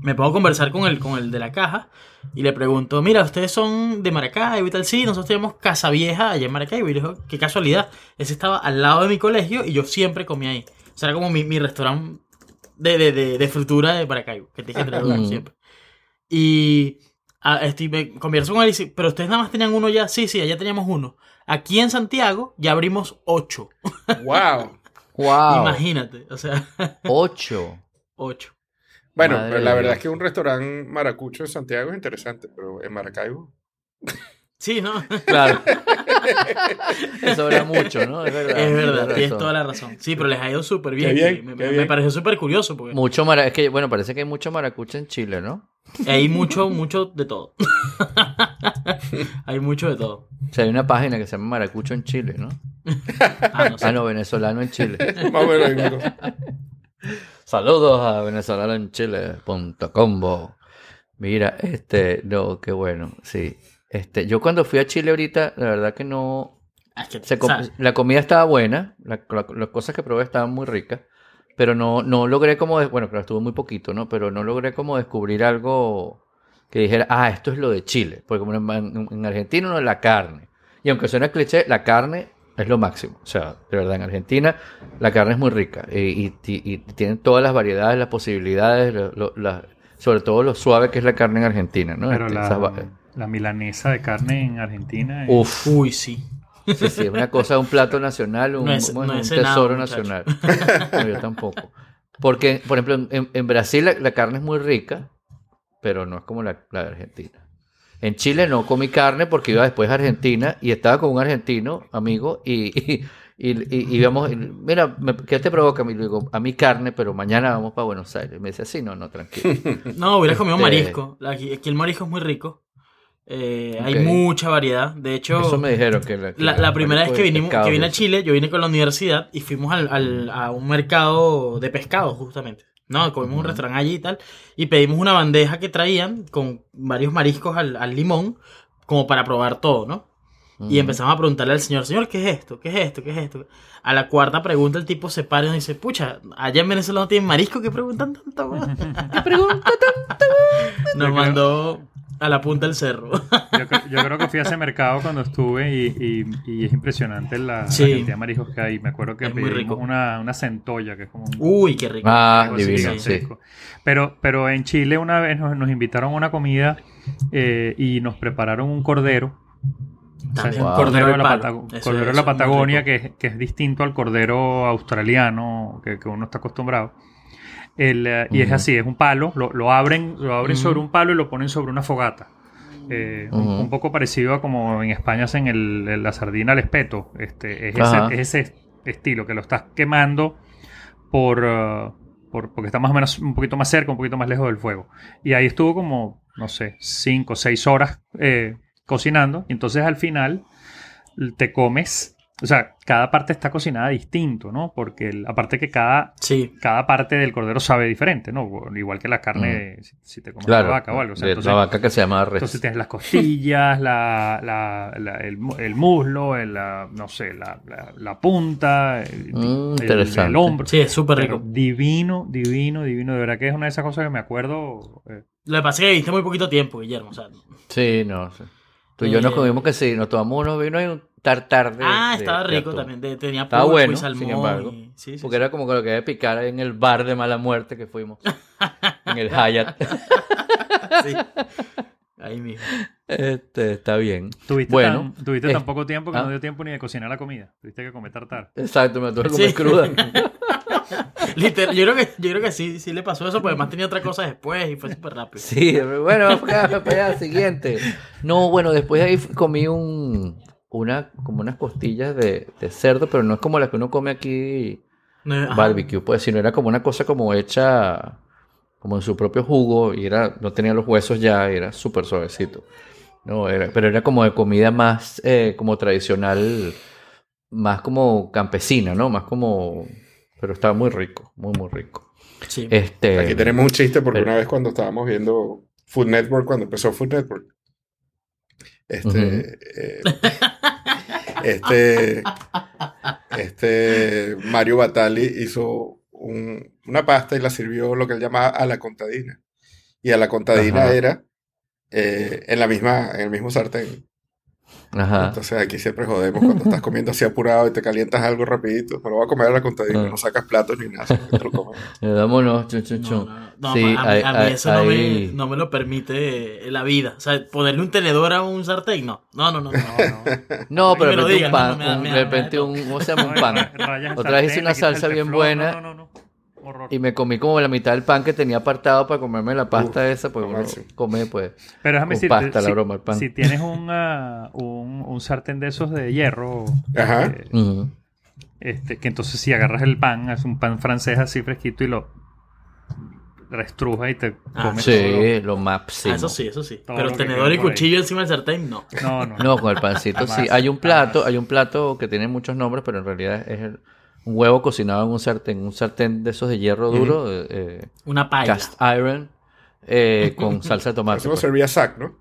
Me pongo a conversar con el, con el de la caja y le pregunto, mira, ustedes son de Maracaibo y tal, sí, nosotros tenemos Casa Vieja allá en Maracaibo. Y le digo, qué casualidad, ese estaba al lado de mi colegio y yo siempre comía ahí. O sea, era como mi, mi restaurante de, de, de, de fritura de Maracaibo, que tienes que Mm. siempre. Y ah, estoy, me converso con él y dice, pero ustedes nada más tenían uno ya, sí, sí, allá teníamos uno. Aquí en Santiago ya abrimos ocho. ¡Wow! ¡Wow! Imagínate, o sea, Ocho. ocho. Bueno, Madre pero la verdad Dios. es que un restaurante maracucho en Santiago es interesante, pero en Maracaibo. Sí, ¿no? Claro. Eso era mucho, ¿no? Es verdad. Es verdad, tienes toda la razón. Sí, pero les ha ido súper bien. Me, bien. me pareció súper curioso porque Mucho mara... Es que, bueno, parece que hay mucho maracucha en Chile, ¿no? hay mucho, mucho de todo. hay mucho de todo. O sea, hay una página que se llama Maracucho en Chile, ¿no? Ah, no sé. Ah, no, venezolano en Chile. Más o Saludos a venezolano en Chile.combo. Mira, este, no, qué bueno, sí. Este, yo cuando fui a Chile ahorita, la verdad que no, Ah, se la comida estaba buena, la- la- las cosas que probé estaban muy ricas, pero no, no logré como, bueno, pero estuvo muy poquito, ¿no? Pero no logré como descubrir algo que dijera, ah, esto es lo de Chile, porque como en, en- en Argentina no es la carne. Y aunque suena cliché, la carne es lo máximo. O sea, de verdad, en Argentina la carne es muy rica y, y, tienen todas las variedades, las posibilidades, lo- lo- la- sobre todo lo suave que es la carne en Argentina, ¿no? Pero Este, esas la, la milanesa de carne en Argentina es- Uf, Uy, sí. Sí, sí, es una cosa, un plato nacional, un, tesoro nacional. No, yo tampoco. Porque, por ejemplo, en- en, en Brasil la, la carne es muy rica, pero no es como la, la de Argentina. En Chile no comí carne porque iba después a Argentina y estaba con un argentino, amigo, y, y, íbamos, mira, me- ¿qué te provoca? Y le digo, a mí carne, pero mañana vamos para Buenos Aires. Me dice, sí, no, no, tranquilo. No, hubieras comido Este- marisco. Aquí, el marisco es muy rico. Eh, Hay mucha variedad. De hecho, Eso me dijeron que la, primera vez que vinimos, que vine a. Chile, yo vine con la universidad y fuimos al, al- a un mercado de pescado, justamente. No, comimos un restaurante allí y tal. Y pedimos una bandeja que traían con varios mariscos al, al limón, como para probar todo, ¿no? Y empezamos a preguntarle al señor, señor, ¿qué es esto? ¿Qué es esto? ¿Qué es esto? A la cuarta pregunta el tipo se para y nos dice, pucha, allá en Venezuela no tienen marisco, ¿qué preguntan tanto? weón?" ¿Qué pregunta? Nos mandó A la punta del cerro. Yo, cre- yo creo que fui a ese mercado cuando estuve y, y- y es impresionante la, la Sí. cantidad de mariscos que hay. Me acuerdo que Es muy pedimos rico. Una, una centolla, que es como un Uy, qué rico. Ah, divino, sí. Pero, pero en Chile una vez nos, nos invitaron a una comida eh, y nos prepararon un cordero. También Wow. un cordero de la, palo. Patago- Eso- cordero de la Patagonia, que es, que es distinto al cordero australiano que, que uno está acostumbrado. El, eh, y es así, es un palo, lo, lo abren, lo abren sobre un palo y lo ponen sobre una fogata. Eh, un- poco parecido a como en España hacen el, el- la sardina al espeto. Este, es, ese, es ese estilo, que lo estás quemando por, eh, por- porque está más o menos un poquito más cerca, un poquito más lejos del fuego. Y ahí estuvo como, no sé, 5 o 6 horas eh, cocinando. Y entonces al final te comes, o sea, cada parte está cocinada distinto, ¿no? Porque el- aparte que cada, Sí. cada parte del cordero sabe diferente, ¿no? Igual que la carne, si, si te comes Claro. la vaca o algo. O sea, de entonces, la vaca que se llama res. entonces tienes las costillas, la, la- la- el, el muslo, el, la- no sé, la, la- la punta, el, Mm, el- interesante. el hombro. Sí, es súper rico. divino, divino, divino. De verdad que es una de esas cosas que me acuerdo. eh, Lo que pasa es que viste muy poquito tiempo, Guillermo. O sea, Sí, no sé. Tú y yo nos Eh, comimos que sí, nos tomamos unos vinos y un tartar de. ah, estaba de rico también. de- tenía Estaba pulpo bueno, y sin salmón. embargo. y- sí, sí, Porque sí. era como que lo que había picar en el bar de mala muerte que fuimos. en el Hyatt. Sí. Ahí mismo. este, está bien. Tuviste, Bueno, tan, tuviste eh, tan poco tiempo que ah. no dio tiempo ni de cocinar la comida. Tuviste que comer tartar. Exacto, me tuve que comer Sí. cruda. Literal, yo creo que, yo creo que sí, sí le pasó eso, porque además tenía otra cosa después y fue súper rápido. Sí, bueno, vamos para allá, siguiente. No, bueno, después de ahí comí un, una, como unas costillas de, de cerdo, pero no es como las que uno come aquí ajá. barbecue, pues, sino era como una cosa como hecha como en su propio jugo y era, no tenía los huesos ya, era súper suavecito. No, era, pero era como de comida más eh, como tradicional, más como campesina, ¿no? Más como, pero estaba muy rico, muy, muy rico. Sí. Este, Aquí tenemos un chiste porque pero- una vez cuando estábamos viendo Food Network, cuando empezó Food Network, este, eh, este, este Mario Batali hizo un- una pasta y la sirvió lo que él llamaba a la contadina. Y a la contadina Ajá. era eh, en la misma, en el mismo sartén. Ajá. Entonces aquí siempre jodemos cuando estás comiendo así apurado y te calientas algo rapidito. Pero voy a comer a la contadina, Ah. no sacas platos ni nada, Vámonos, chun, chun, No, chun. no, no. No, Sí, a hay- a mí hay- eso no, me, no me lo permite la vida. O sea, ponerle un tenedor a un sartén, no. No, no, no. no. No, pero de repente un pan, de repente un, ¿cómo se llama? Un pan. Otra vez hice una salsa bien buena. Horror. Y me comí como la mitad del pan que tenía apartado para comerme la pasta Uf, esa, pues uno come pues Pero déjame con decirte, pasta, la si, broma, el pan. si tienes un, ah, un, un sartén de esos de hierro, Ajá. eh, este, que entonces si agarras el pan, es un pan francés así fresquito y lo reestrujas y te Ah, comes todo. Sí, lo máximo. Ah, eso sí, eso sí. Todo Pero tenedor y cuchillo encima del sartén, no. No, no. No, con el pancito sí. Hay un plato, hay un plato que tiene muchos nombres, pero en realidad es el- un huevo cocinado en un sartén, un sartén de esos de hierro duro, eh, eh, Una paella. cast iron, eh, con salsa de tomate. Eso lo pues. servía Zack, ¿no?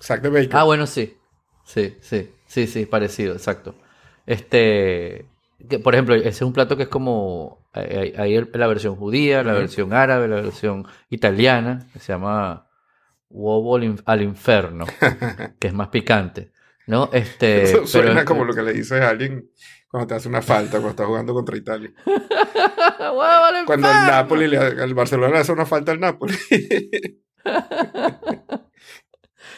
Zack de bacon. Ah, bueno, sí. Sí, sí, sí, sí, parecido, exacto. Este, que, por ejemplo, ese es un plato que es como, hay, hay- la versión judía, la versión árabe, la versión italiana, que se llama huevo al, in- al inferno, que es más picante, ¿no? Este, Eso suena como lo que le dices a alguien cuando te hace una falta, cuando estás jugando contra Italia. ¡Huevo al Cuando el! Napoli, le, el Barcelona le hace una falta al Napoli.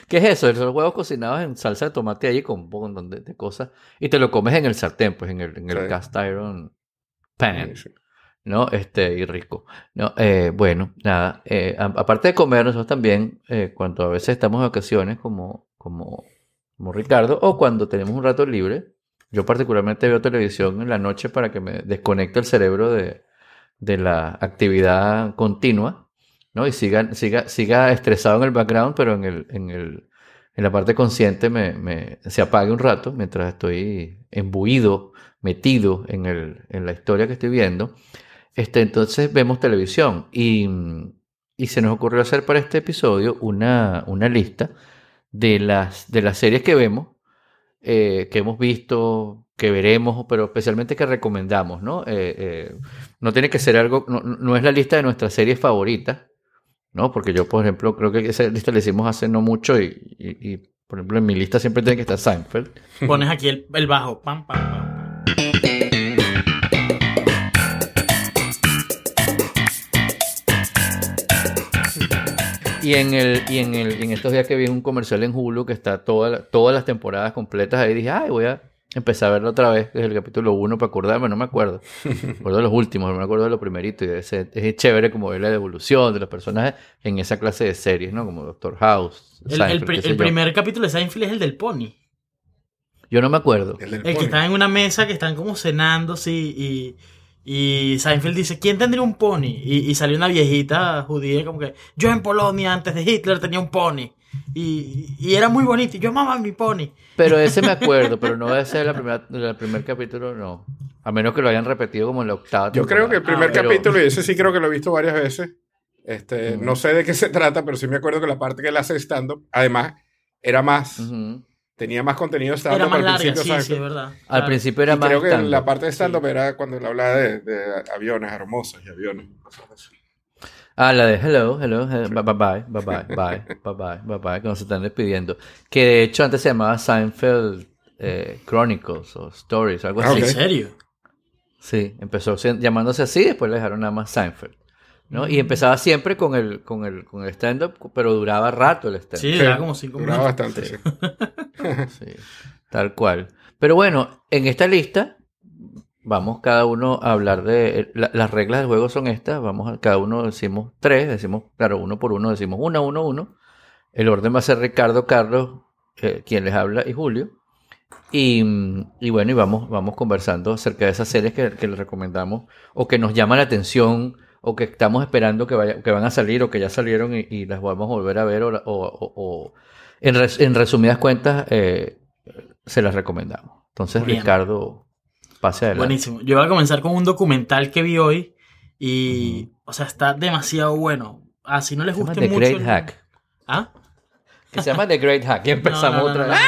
¿Qué es eso? Son los huevos cocinados en salsa de tomate ahí con un montón de, de cosas y te lo comes en el sartén, pues en el, en el Sí. cast iron pan. ¿no? Este, y rico. No, eh, bueno, nada. eh, a- aparte de comer, nosotros también, eh, cuando a veces estamos de vacaciones, como, como, como Ricardo, o cuando tenemos un rato libre, yo particularmente veo televisión en la noche para que me desconecte el cerebro de, de la actividad continua, ¿no? Y siga, siga, siga estresado en el background, pero en el, en el, en la parte consciente me, se apague un rato mientras estoy embuido, metido en, el, en la historia que estoy viendo. Este, entonces vemos televisión y, y se nos ocurrió hacer para este episodio una, una lista de las, de las series que vemos, eh, que hemos visto, que veremos, pero especialmente que recomendamos, ¿no? Eh, eh, no tiene que ser algo, no, no es la lista de nuestras series favoritas, ¿no? Porque yo, por ejemplo, creo que esa lista la hicimos hace no mucho y, por ejemplo, en mi lista siempre tiene que estar Seinfeld. Pones aquí el, el bajo. Pam, pam, pam. Y en el y en el y en estos días que vi un comercial en Hulu que está toda todas las temporadas completas ahí dije, "Ay, voy a empezar a verlo otra vez desde el capítulo 1 para acordarme, no me acuerdo. Me acuerdo de los últimos, no me acuerdo de lo primerito y ese- es chévere como ver la evolución de los personajes en esa clase de series, ¿no? Como Doctor House. El, Seinfeld, primer capítulo de Seinfeld es el del pony. Yo no me acuerdo. El que están en una mesa, que están como cenando, sí, y, y Seinfeld dice, ¿quién tendría un pony? Y, y salió una viejita judía como que, yo en Polonia antes de Hitler tenía un pony. Y, y era muy bonito, y yo amaba mi pony. Pero ese me acuerdo, pero no debe ser la primera, el primer capítulo, no. A menos que lo hayan repetido como en la octava. Yo creo que el primer Ah, pero- capítulo, y ese sí creo que lo he visto varias veces. Este, Ujú. No sé de qué se trata, pero sí me acuerdo que la parte que él hace stand-up, además, era más, Ujú. Tenía más contenido Era stand-up más al larga, principio, sí, sí, verdad. Al Claro. principio era Y más creo que la parte de stand-up era cuando él hablaba de, de aviones hermosos y aviones. cosas así. Ah, la de hello, hello, hello, bye bye, bye, bye, bye, bye, bye, bye, bye, bye, cuando se están despidiendo. Que de hecho antes se llamaba Seinfeld eh, Chronicles o Stories, algo Ah, así. ¿En serio? Sí, empezó llamándose así, después le dejaron nada más Seinfeld. ¿No? Y empezaba siempre con el, con el, con el stand-up, pero duraba rato el stand-up. Sí, era como cinco Duraba minutos. bastante, sí. Sí, tal cual. Pero bueno, en esta lista vamos cada uno a hablar de... la- las reglas del juego son estas, vamos a cada uno decimos tres, decimos, claro, uno por uno decimos una, uno, uno. El orden va a ser Ricardo, Carlos, eh, quien les habla, y Julio. Y, y bueno, y vamos, vamos conversando acerca de esas series que, que les recomendamos o que nos llaman la atención o que estamos esperando que, vaya, que van a salir o que ya salieron y, y las vamos a volver a ver o, o- en, res- en resumidas cuentas eh, se las recomendamos. Entonces, Bien. Ricardo, pase adelante. Buenísimo. Yo voy a comenzar con un documental que vi hoy y, o sea, está demasiado bueno. Ah, si no les gusta The mucho... Great el- Hack. ¿Ah? Que se llama The Great Hack. Y empezamos No, no, otra no, vez.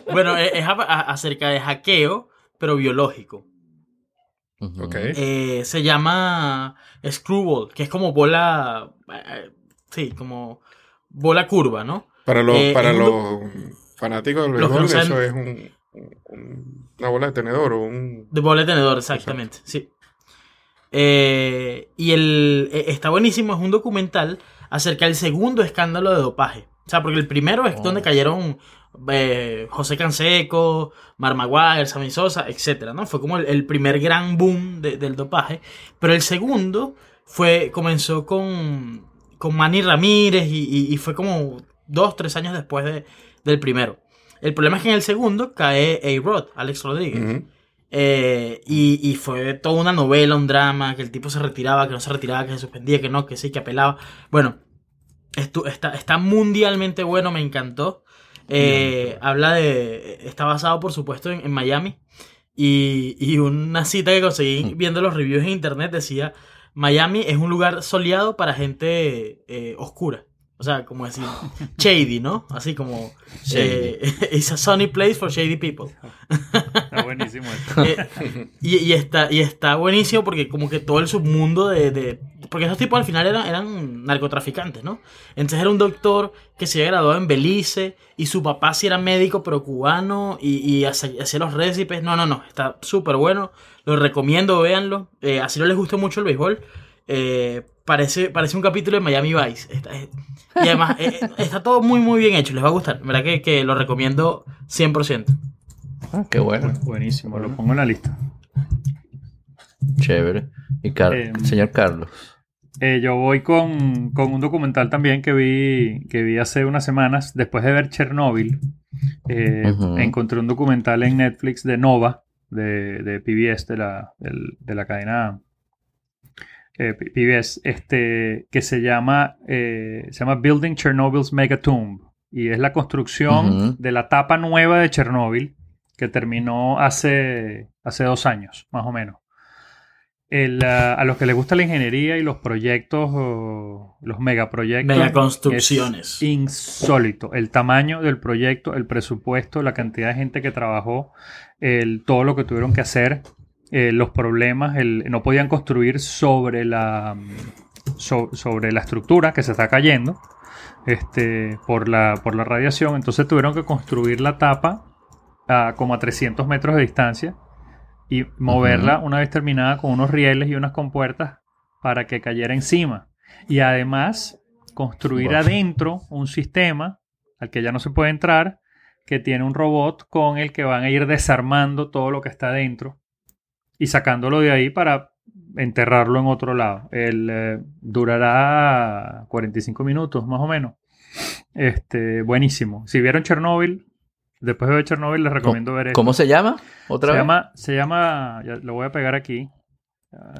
bueno, es, acerca de hackeo, pero biológico. Ujú. Ok. Eh, se llama Screwball, que es como bola... eh, sí, como bola curva, ¿no? Para los, Eh, para es un los fanáticos del Los que béisbol, saben- eso es un, un- una bola de tenedor o un... De bola de tenedor, exactamente, sí. Eh, y el, eh, está buenísimo, es un documental acerca del segundo escándalo de dopaje. O sea, porque el primero es Oh. donde cayeron eh, José Canseco, Mar Maguire, Sammy Sosa, etc. ¿no? Fue como el, el primer gran boom de- del dopaje. Pero el segundo fue, comenzó con, con Manny Ramírez y, y- y fue como dos, tres años después de- del primero. El problema es que en el segundo cae A-Rod, Alex Rodríguez. Eh, y, y fue toda una novela, un drama, que el tipo se retiraba, que no se retiraba, que se suspendía, que no, que sí, que apelaba. Bueno, esto, está, está mundialmente bueno, me encantó. Eh, habla de... Está basado, por supuesto, en, en Miami. Y, y una cita que conseguí viendo los reviews en internet decía, Miami es un lugar soleado para gente eh, oscura. O sea, como decir, shady, ¿no? Así como... Shady. eh, it's a sunny place for shady people. Está buenísimo esto. Eh, y, y está, y está buenísimo porque como que todo el submundo de... de- porque esos tipos al final eran, eran narcotraficantes, ¿no? Entonces era un doctor que se había graduado en Belice y su papá sí era médico pero cubano y, y hacía, hacía los récipes. No, no, no, está súper bueno. Lo recomiendo, véanlo. Eh, así no les gusta mucho el béisbol. eh, parece, parece un capítulo de Miami Vice. Está- eh, y además eh, eh, está todo muy, muy bien hecho. Les va a gustar. ¿Verdad que, que lo recomiendo 100%? Ah, qué bueno. Buenísimo, lo pongo en la lista. Chévere. Y Car- Eh, señor Carlos. Eh, yo voy con, con un documental también que vi, que vi hace unas semanas, después de ver Chernobyl. eh. Encontré un documental en Netflix de Nova, de, de PBS, de la, de la cadena eh, P- PBS, este, que se llama, eh, se llama Building Chernobyl's Megatomb. Y es la construcción de la tapa nueva de Chernobyl, que terminó hace, hace dos años, más o menos. El, ah, a los que les gusta la ingeniería y los proyectos, los megaproyectos. Megaconstrucciones. Es insólito. El tamaño del proyecto, el presupuesto, la cantidad de gente que trabajó, el, todo lo que tuvieron que hacer. Eh, los problemas, el- no podían construir sobre la, so- sobre la estructura que se está cayendo este, por, la, por la radiación. Entonces tuvieron que construir la tapa a como a 300 metros de distancia y moverla una vez terminada con unos rieles y unas compuertas para que cayera encima. Y además construir Wow. adentro un sistema al que ya no se puede entrar, que tiene un robot con el que van a ir desarmando todo lo que está adentro y sacándolo de ahí para enterrarlo en otro lado. El, eh, durará 45 minutos más o menos. Este, buenísimo. Si vieron Chernobyl, después de ver Chernobyl les recomiendo ver esto. ¿Cómo se llama? ¿Otra se vez? llama, se llama, ya lo voy a pegar aquí.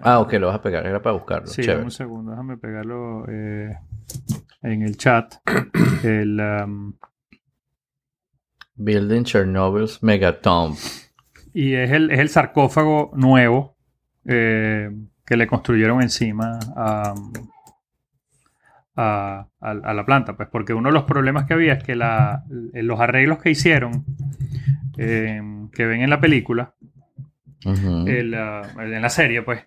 Ah, ok, lo vas a pegar. Era para buscarlo. Sí, Chévere. un segundo, déjame pegarlo eh, en el chat. El, um, Building Chernobyl's Megatomb. Y es el, es el sarcófago nuevo eh, que le construyeron encima a, a- a- a la planta. Pues porque uno de los problemas que había es que la- los arreglos que hicieron, eh, que ven en la película, el, en la serie, pues,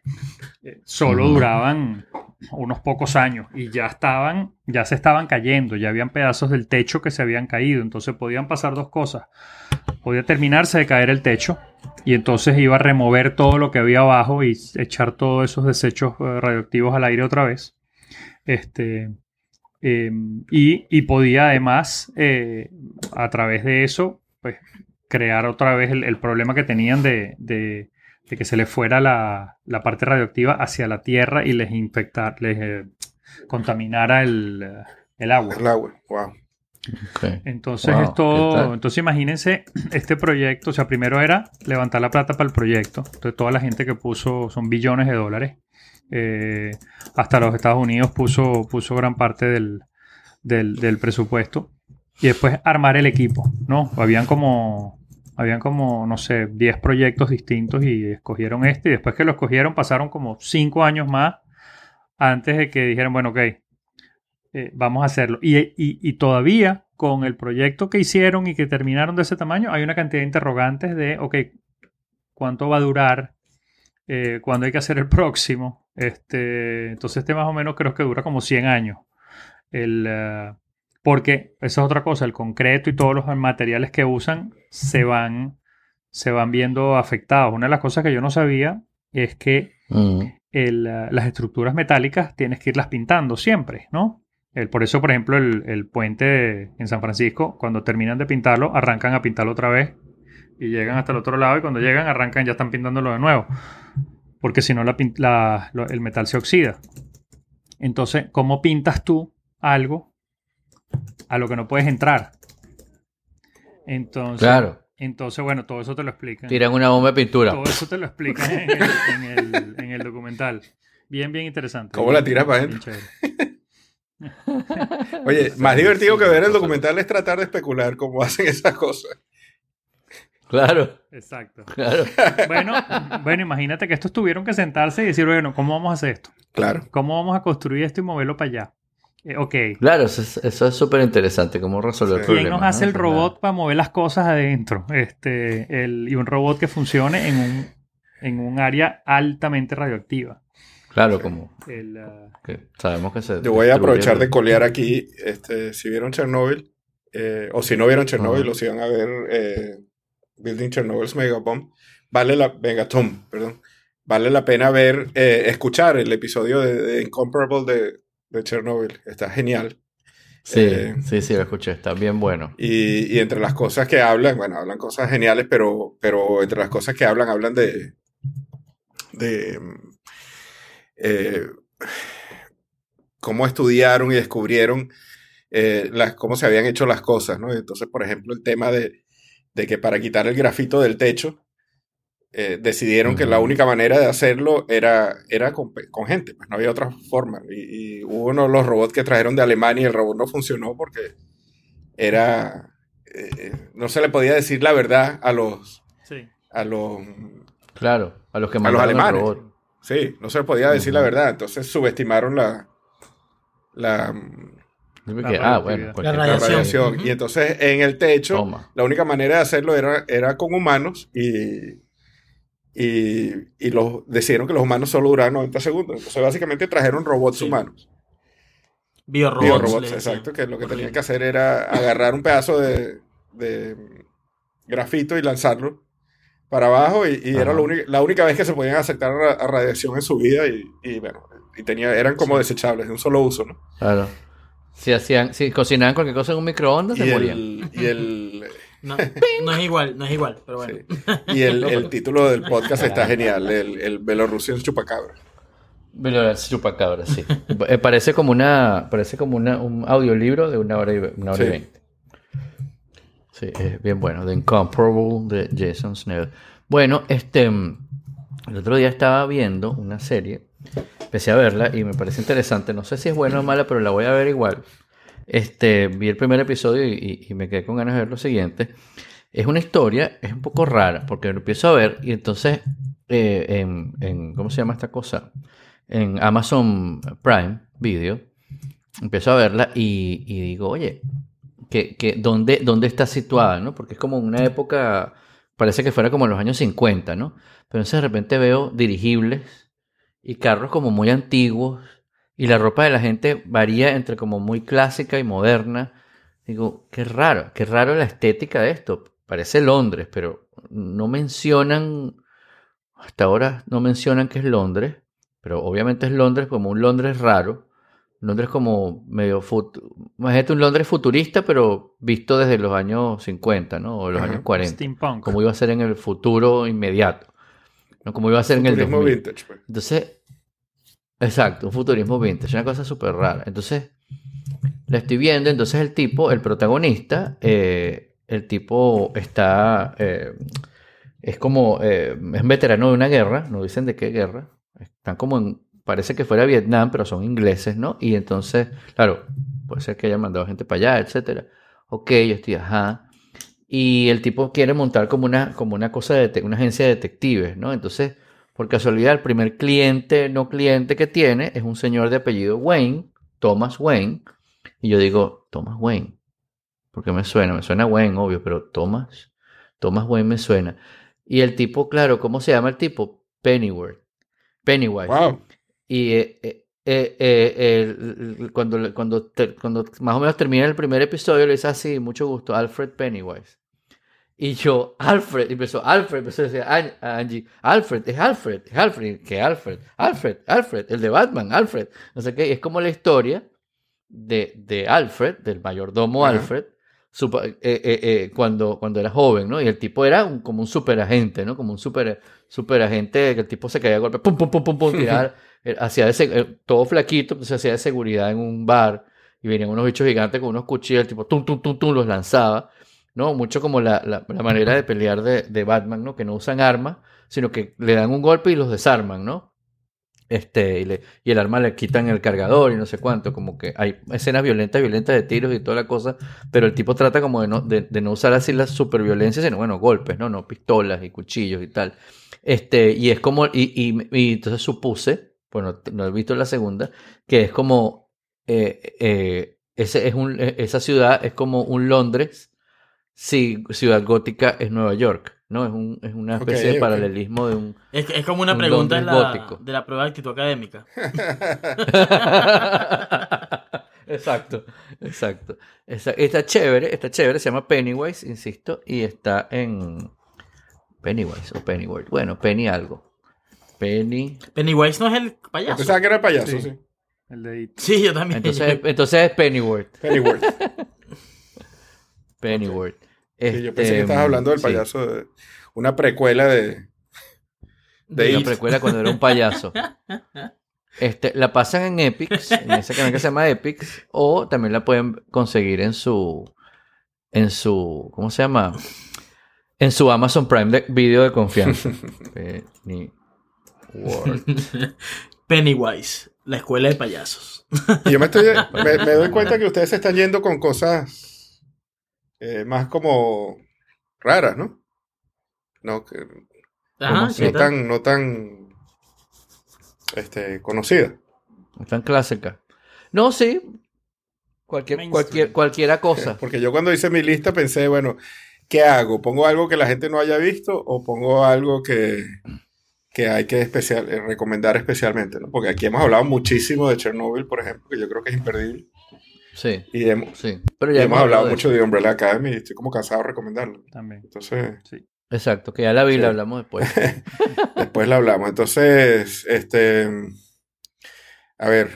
eh, solo duraban unos pocos años y ya estaban, ya se estaban cayendo, ya habían pedazos del techo que se habían caído, entonces podían pasar dos cosas. Podía terminarse de caer el techo y entonces iba a remover todo lo que había abajo y echar todos esos desechos eh, radioactivos al aire otra vez. Este, eh, y, y podía además, eh, a través de eso, pues crear otra vez el, problema que tenían de, de- que se les fuera la, la parte radioactiva hacia la Tierra y les infectar, les eh, contaminara el, el agua. El agua. Wow. Entonces Wow, es ¿qué todo. tal? Entonces imagínense este proyecto. O sea, primero era levantar la plata para el proyecto. Entonces toda la gente que puso son billones de dólares. Eh, hasta los Estados Unidos puso, puso gran parte del, del, del presupuesto. Y después armar el equipo, ¿no? Habían como, habían como, no sé, 10 proyectos distintos y escogieron este. Y después que lo escogieron pasaron como 5 años más antes de que dijeran, bueno, ok, eh, vamos a hacerlo. Y, y- y todavía con el proyecto que hicieron y que terminaron de ese tamaño, hay una cantidad de interrogantes de, ok, ¿cuánto va a durar? Eh, ¿Cuándo hay que hacer el próximo? Este, entonces este más o menos creo que dura como 100 años. El, eh, porque esa es otra cosa, el concreto y todos los materiales que usan se van, se van viendo afectados. Una de las cosas que yo no sabía es que Mm. el, ah, las estructuras metálicas tienes que irlas pintando siempre, ¿no? El- por eso, por ejemplo, el, el puente de- en San Francisco, cuando terminan de pintarlo, arrancan a pintarlo otra vez y llegan hasta el otro lado y cuando llegan arrancan ya están pintándolo de nuevo. Porque si no la pin- la- lo- el metal se oxida. Entonces, ¿cómo pintas tú algo a lo que no puedes entrar? Entonces, Claro. entonces bueno, todo eso te lo explican. Tiran una bomba de pintura. Todo eso te lo explican en el, en el- en el documental. Bien, bien interesante. ¿Cómo la tiras para adentro? Oye, más divertido que ver el documental es tratar de especular cómo hacen esas cosas. Claro, Exacto. claro. Bueno, bueno, imagínate que estos tuvieron que sentarse y decir, bueno, ¿cómo vamos a hacer esto? Claro. ¿Cómo vamos a construir esto y moverlo para allá? Eh, ok. Claro, eso es- eso es súper interesante, cómo resolver Sí. problemas. ¿Quién nos hace ¿no? el robot para mover las cosas adentro? Este, el, y un robot que funcione en un, en un área altamente radioactiva. Claro, como El, que sabemos que se. Yo voy a aprovechar de colear aquí, este, si vieron Chernobyl, eh, o si no vieron Chernobyl, Ajá. o si van a ver eh, Building Chernobyl's Megabomb, vale la, Megatom, perdón, vale la pena ver, eh, escuchar el episodio de, de Incomparable de, de Chernobyl, está genial. Sí, Eh, sí, sí, lo escuché, está bien bueno. Y, y entre las cosas que hablan, bueno, hablan cosas geniales, pero, pero entre las cosas que hablan, hablan de. de. Eh, cómo estudiaron y descubrieron eh, las, cómo se habían hecho las cosas, ¿no? Entonces, por ejemplo, el tema de, de que para quitar el grafito del techo, eh, decidieron que la única manera de hacerlo era, era con, gente, pues no había otra forma. Y, y hubo uno de los robots que trajeron de Alemania y el robot no funcionó porque era. eh, no se le podía decir la verdad a los. sí. A los Claro, a los que A los mandaron el alemanes. robot. Sí, no se le podía decir la verdad. Entonces subestimaron la. La, La que- ah, bueno, La radiación. Y entonces en el techo, Toma. la única manera de hacerlo era, era con humanos y, y, y los, decidieron que los humanos solo duraban 90 segundos. Entonces, básicamente trajeron robots Sí. humanos. Biorobots. Biorobots, exacto, que lo que tenían que hacer era agarrar un pedazo de, de grafito y lanzarlo para abajo y, y era lo único- la única vez que se podían aceptar a, a radiación en su vida y, y, bueno, y tenía, eran como desechables, de un solo uso, ¿no? Claro. Si hacían, si cocinaban cualquier cosa en un microondas, Y se morían. el, y el, No, no es igual, no es igual, pero bueno. sí. y el, el título del podcast está genial, el, el Belorrusian Chupacabra. Veloraz Chupacabra, sí. Eh, parece como una, parece como una, un audiolibro de una hora y, ve- una hora y Sí. veinte. Sí, es bien bueno. The Incomparable de Jason Snell. Bueno, este, el otro día estaba viendo una serie, empecé a verla y me parece interesante. No sé si es buena o mala, pero la voy a ver igual. Este, vi el primer episodio y, me quedé con ganas de ver lo siguiente. Es una historia, es un poco rara, porque lo empiezo a ver y entonces, eh, en, ¿cómo se llama esta cosa? En Amazon Prime Video, empiezo a verla y digo, oye, que, que ¿dónde, ¿dónde está situada? ¿no? Porque es como una época, parece que fuera como en los años 50, ¿no? Pero entonces de repente veo dirigibles y carros como muy antiguos y la ropa de la gente varía entre como muy clásica y moderna. Digo, qué raro, qué raro la estética de esto. Parece Londres, pero no mencionan, hasta ahora no mencionan que es Londres, pero obviamente es Londres como un Londres raro. Londres como medio fut imagínate un Londres futurista, pero visto desde los años 50, ¿no? O los Ajá. años 40. Steampunk. Como iba a ser en el futuro inmediato. No como iba a ser en el Turismo 2000. vintage, pues. Entonces, exacto, un futurismo vintage, una cosa súper rara. Entonces, la estoy viendo, entonces el tipo, el protagonista, eh, el tipo está, eh, es como, eh, es un veterano de una guerra, no dicen de qué guerra, están como en, parece que fuera Vietnam, pero son ingleses, ¿no? Y entonces, claro, puede ser que haya mandado gente para allá, etcétera. Ok, yo estoy, ajá. Y el tipo quiere montar como una, como una cosa de una agencia de detectives, ¿no? Entonces, por casualidad, el primer cliente, no cliente que tiene es un señor de apellido Wayne, Thomas Wayne. Y yo digo, Thomas Wayne. Porque me suena, me suena Wayne, obvio, pero Thomas, Thomas Wayne me suena. Y el tipo, claro, ¿cómo se llama el tipo? Pennyworth. Pennywise. Wow. Y eh, eh, eh, eh, cuando, cuando, te- cuando más o menos termina el primer episodio, le dice así, mucho gusto, Alfred Pennywise. Y yo, Alfred, empezó, Alfred, empezó a decir a Angie, Alfred, es Alfred, es Alfred, que Alfred, Alfred, Alfred, el de Batman, Alfred. No sé qué, es como la historia de, de Alfred, del mayordomo Ajá. Alfred, supa- eh, eh, eh, cuando, cuando era joven, ¿no? Y el tipo era un- como un superagente, ¿no? Como un super, superagente que el tipo se caía a golpe, pum, pum, pum, pum, pum, tiraba, eh, hacía de seg- eh, todo flaquito, entonces hacía de seguridad en un bar y venían unos bichos gigantes con unos cuchillos, tipo tum, tum, tum, tum, los lanzaba, ¿no? Mucho como la, la, manera de pelear de, de Batman, ¿no? Que no usan armas, sino que le dan un golpe y los desarman, ¿no? Este, y, le- y el arma le quitan el cargador y no sé cuánto, como que hay escenas violentas, violentas de tiros y toda la cosa, pero el tipo trata como de no, de, no usar así la superviolencia, sino bueno, golpes, ¿no? No pistolas y cuchillos y tal. Este, y es como, y, y entonces supuse, bueno, t- no he visto la segunda, que es como, eh, eh, ese es un, eh, esa ciudad es como un Londres, si ciudad gótica es Nueva York, ¿no? Es, un, es una especie de paralelismo de un... Es, es como una Un pregunta de la, gótico. de la prueba de actitud académica. exacto, exacto. Está chévere, está chévere, se llama Pennywise, insisto, y está en Pennywise o Pennyworth. Bueno, Penny algo. Penny. Pennywise no es el payaso. pensaba que era payaso, Sí. sí. El de It. Sí, yo también. Entonces, entonces es Pennyworth. Pennyworth. Pennyworth. Sí, yo pensé que Este, estabas hablando del sí, payaso de una precuela de, de Una It. precuela cuando era un payaso. Este, la pasan en Epics, en ese canal que se llama Epics, o también la pueden conseguir en su, en su, ¿cómo se llama? En su Amazon Prime de video de confianza. Pennywise, la escuela de payasos. Y yo me, estoy, me, me doy cuenta que ustedes se están yendo con cosas eh, más como raras, ¿no? No, que- Ajá, no tal? tan, no tan este, conocidas. Tan clásica. No, sí. Cualquier, cualquier, cualquiera cosa. Porque yo cuando hice mi lista pensé, bueno, ¿qué hago? ¿Pongo algo que la gente no haya visto o pongo algo que, que hay que especial, eh, recomendar especialmente? ¿no? Porque aquí hemos hablado muchísimo de Chernobyl, por ejemplo, que yo creo que es imperdible. Sí, Y hemos, sí. Pero y hemos hablado de mucho eso. de Umbrella Academy y estoy como cansado de recomendarlo. También. Entonces, Sí. Exacto, que ya la vi, Sí. la hablamos después. después la hablamos. Entonces, este, a ver,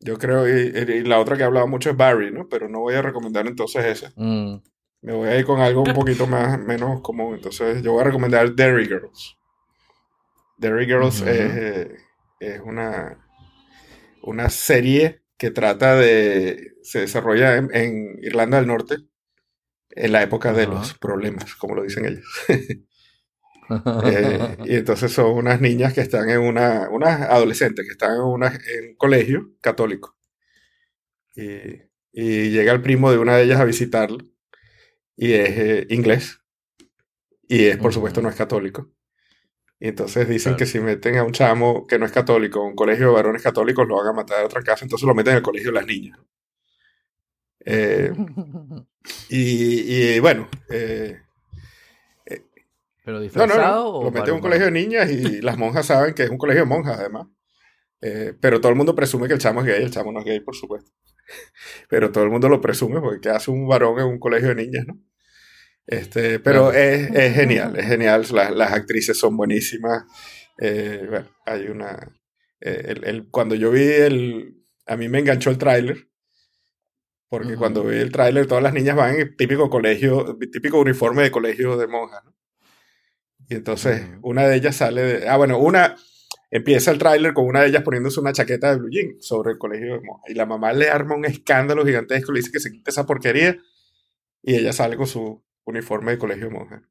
yo creo, y, y la otra que he hablado mucho es Barry, ¿no? Pero no voy a recomendar entonces esa. Mm, Me voy a ir con algo un poquito más, menos común. Entonces, yo voy a recomendar Derry Girls. Derry Girls es, eh, es una, una serie que trata de. se desarrolla en, en Irlanda del Norte en la época de los problemas, como lo dicen ellos. Eh, y entonces son unas niñas que están en una, unas adolescentes que están en, una, en un colegio católico. Y, y llega el primo de una de ellas a visitarlo y es eh, inglés. Y es, por supuesto, no es católico. Y entonces dicen Claro. que si meten a un chamo que no es católico a un colegio de varones católicos, lo van a matar a otra casa, entonces lo meten en el colegio de las niñas. Eh, y, y, bueno, eh, Pero no, no, disfrazado no. o Lo meten en un colegio de niñas y las monjas saben que es un colegio de monjas, además. Eh, pero todo el mundo presume que el chamo es gay. El chamo no es gay, por supuesto. Pero todo el mundo lo presume porque ¿qué hace un varón en un colegio de niñas, no? Este, pero Claro. es, es genial, es genial. Las, las actrices son buenísimas. Eh, bueno, hay una... eh, el- el- cuando yo vi el... A mí me enganchó el tráiler. Porque cuando vi el tráiler, todas las niñas van en típico colegio, típico uniforme de colegio de monjas, ¿no? Y entonces una de ellas sale de... Ah, bueno, una... Empieza el tráiler con una de ellas poniéndose una chaqueta de blue jean sobre el colegio de monjas. Y la mamá le arma un escándalo gigantesco, le dice que se quite esa porquería. Y ella sale con su uniforme de colegio de monjas.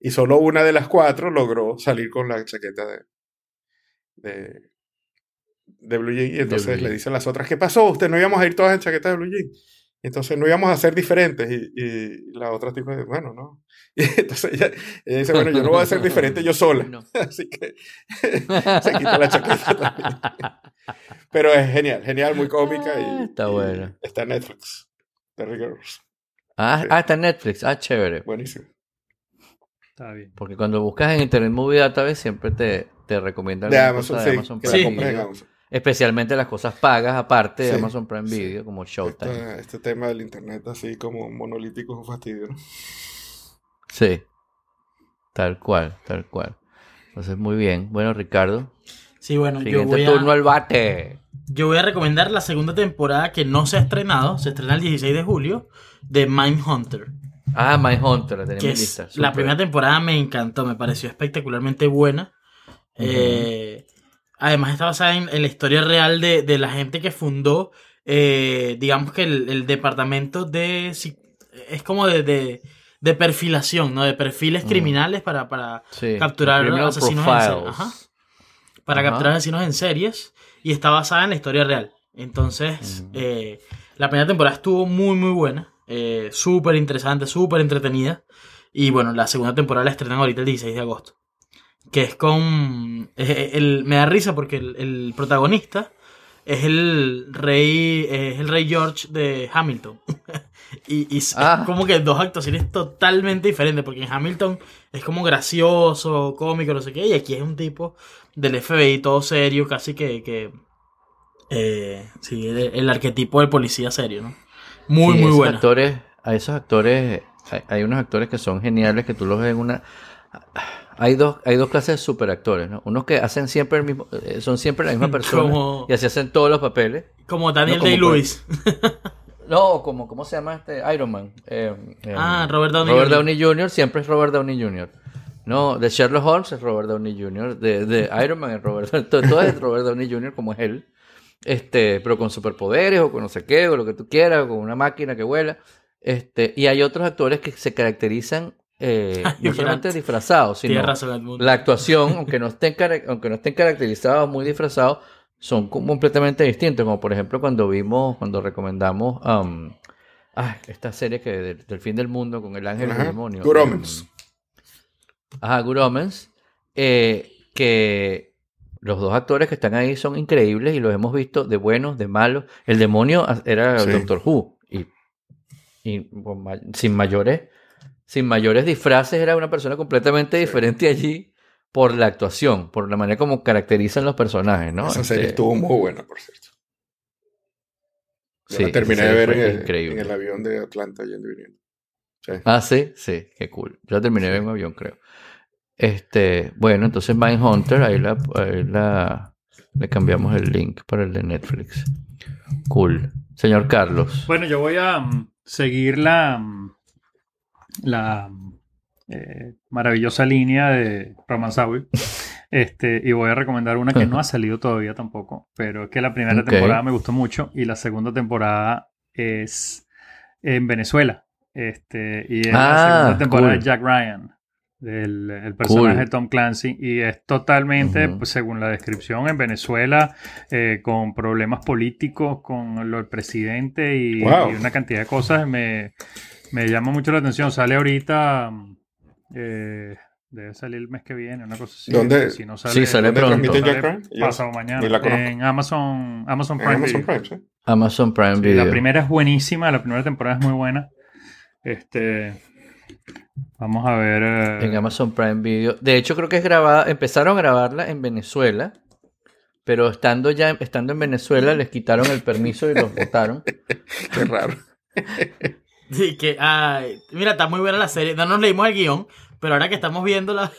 Y solo una de las cuatro logró salir con la chaqueta de... de de blue jean y entonces blue le dicen las otras, ¿qué pasó? Usted no íbamos a ir todas en chaqueta de blue jean. Entonces no íbamos a ser diferentes. Y, y la otra tipo dice, bueno, no. Y entonces ella, ella dice, bueno, yo no voy a ser diferente yo sola. No. Así que se quita la chaqueta también. Pero es genial, genial, muy cómica. Ah, Y, está y buena. Está en Netflix. Terry Girls. Ah, Sí. ah, está en Netflix. Ah, chévere. Buenísimo. Está bien. Porque cuando buscas en Internet Movie Database siempre te, te recomiendan De Amazon, sí. de Amazon que Prime Video. Amazon. Especialmente las cosas pagas aparte de Sí, Amazon Prime sí. Video, como Showtime. Este tema del internet así como monolítico es un fastidio, ¿no? Sí. Tal cual, tal cual. Entonces, muy bien. Bueno, Ricardo. Sí, bueno, yo Siguiente voy, turno a, al bate. Yo voy a recomendar la segunda temporada que no se ha estrenado, se estrena el 16 de julio, de Mindhunter. Ah, Mindhunter, la tenemos lista. la primera temporada me encantó, me pareció espectacularmente buena. Eh, además está basada en, en la historia real de, de la gente que fundó, eh, digamos que el, el departamento de... Es como de, de, de perfilación, ¿no? De perfiles Mm. criminales para, para Sí, capturar asesinos en serie. Profiles. Ajá. para Ajá. capturar asesinos en series y está basada en la historia real. Entonces, eh, la primera temporada estuvo muy, muy buena, eh, súper interesante, súper entretenida. Y bueno, la segunda temporada la estrenan ahorita el 16 de agosto. Que es con. eh, el, me da risa porque el, el protagonista es el rey. Es el rey George de Hamilton. y y es Ah. como que dos actuaciones totalmente diferentes. Porque en Hamilton es como gracioso, cómico, no sé qué. Y aquí es un tipo del FBI todo serio, casi que. que eh, sí, el, el arquetipo del policía serio, ¿no? Muy, Sí, muy bueno. Actores, a esos actores, hay, hay unos actores que son geniales que tú los ves en una. Hay dos, hay dos clases de superactores, ¿no? Unos que hacen siempre el mismo, eh, son siempre la misma persona Como- y así hacen todos los papeles. Como Daniel No, Day-Lewis. No, como, ¿cómo se llama este Iron Man? Eh, eh, Ah, Robert Downey Robert Jr. Downey Jr. siempre es Robert Downey Jr. No, de Sherlock Holmes es Robert Downey Jr. De, de Iron Man es Robert todo, todo es Robert Downey Jr. como es él. Este, pero con superpoderes o con no sé qué, o lo que tú quieras, o con una máquina que vuela. Este, y hay otros actores que se caracterizan eh, Ay, no solamente disfrazados, sino razón, la actuación, aunque no estén, aunque no estén caracterizados muy disfrazados, son com- completamente distintos. Como por ejemplo cuando vimos, cuando recomendamos um, ah, esta serie que del, del fin del mundo con el ángel y el demonio. Good em, Omens. Ajá, Good Omens, eh, que los dos actores que están ahí son increíbles y los hemos visto de buenos, de malos. El demonio era Sí. Doctor Who y sin mayores, sin mayores disfraces, era una persona completamente diferente allí por la actuación, por la manera como caracterizan los personajes, ¿no? Esa serie Este, estuvo muy buena, por cierto. Yo sí, la terminé de ver en el, increíble. en el avión de Atlanta yendo y viniendo. Sí. Ah, sí, sí, qué cool. Yo la terminé de ver en un avión, creo. Este, bueno, entonces Mindhunter, ahí la, ahí la le cambiamos el link para el de Netflix. Cool. Señor Carlos. Bueno, yo voy a mm, seguir la, mm, la mm, eh, maravillosa línea de Romanzawi. Este, y voy a recomendar una que no ha salido todavía tampoco, pero es que la primera temporada me gustó mucho y la segunda temporada es en Venezuela. Este, y es Ah, la segunda temporada cool. de Jack Ryan, del el personaje Cool. de Tom Clancy, y es totalmente, pues, según la descripción, en Venezuela, eh, con problemas políticos, con lo del presidente y, Wow. y una cantidad de cosas. Me, me llama mucho la atención. Sale ahorita, eh, debe salir el mes que viene, una cosa así. ¿Dónde? Si no sale, Sí, sale ¿Dónde pronto. sale pasado mañana. En Amazon, Amazon en Prime. Amazon Video. Prime, sí. Amazon Prime Sí, la primera es buenísima, la primera temporada es muy buena. Este, vamos a ver. eh, En Amazon Prime Video. De hecho, creo que es grabada. Empezaron a grabarla en Venezuela. Pero estando ya estando en Venezuela, les quitaron el permiso y los votaron. Qué raro. Sí, que, ay, mira, está muy buena la serie. No nos leímos el guion, pero ahora que estamos viendo la...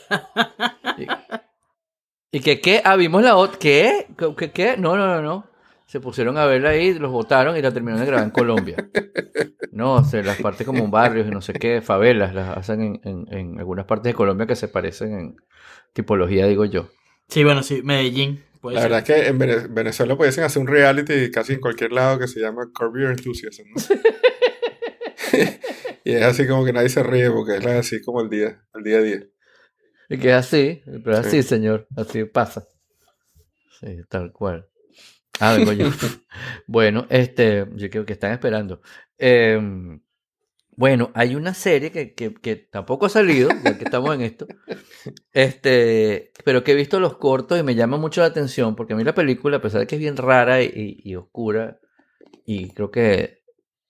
¿Y que qué? Ah, vimos la otra. ¿Qué? ¿Qué, qué? qué? No, no, no, no. Se pusieron a verla ahí, los votaron y la terminaron de grabar en Colombia. No, o sea, las partes como barrios y no sé qué, favelas, las hacen en, en- en algunas partes de Colombia que se parecen en tipología, digo yo. Sí, bueno, sí, Medellín. puede La ser. verdad es que en Vene- Venezuela pudiesen hacer un reality casi en cualquier lado que se llama Curb Your Enthusiasm. ¿no? y es así como que nadie se ríe porque es así como el día, el día a día. Y que es así, pero es Sí. así, señor, así pasa. Sí, tal cual. Ah, yo. bueno, este, yo creo que están esperando. Eh, bueno, hay una serie que, que, que tampoco ha salido, ya que estamos en esto, este, pero que he visto los cortos y me llama mucho la atención, porque a mí la película, a pesar de que es bien rara y, oscura, y creo que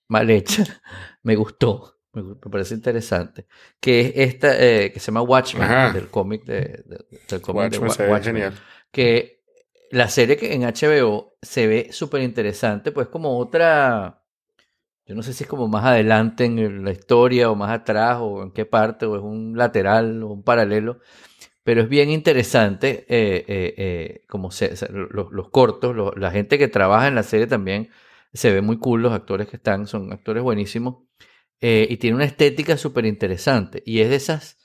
mal hecha, me gustó, me, parece interesante, que es esta, eh, que se llama Watchmen, Ajá. del cómic de, de- del cómic de Watchmen Watchmen genial. que la serie que en HBO se ve súper interesante, pues como otra, yo no sé si es como más adelante en la historia o más atrás o en qué parte o es un lateral o un paralelo, pero es bien interesante eh, eh, eh, como se, los, los cortos, lo- la gente que trabaja en la serie también se ve muy cool, los actores que están son actores buenísimos y tiene una estética súper interesante y es de esas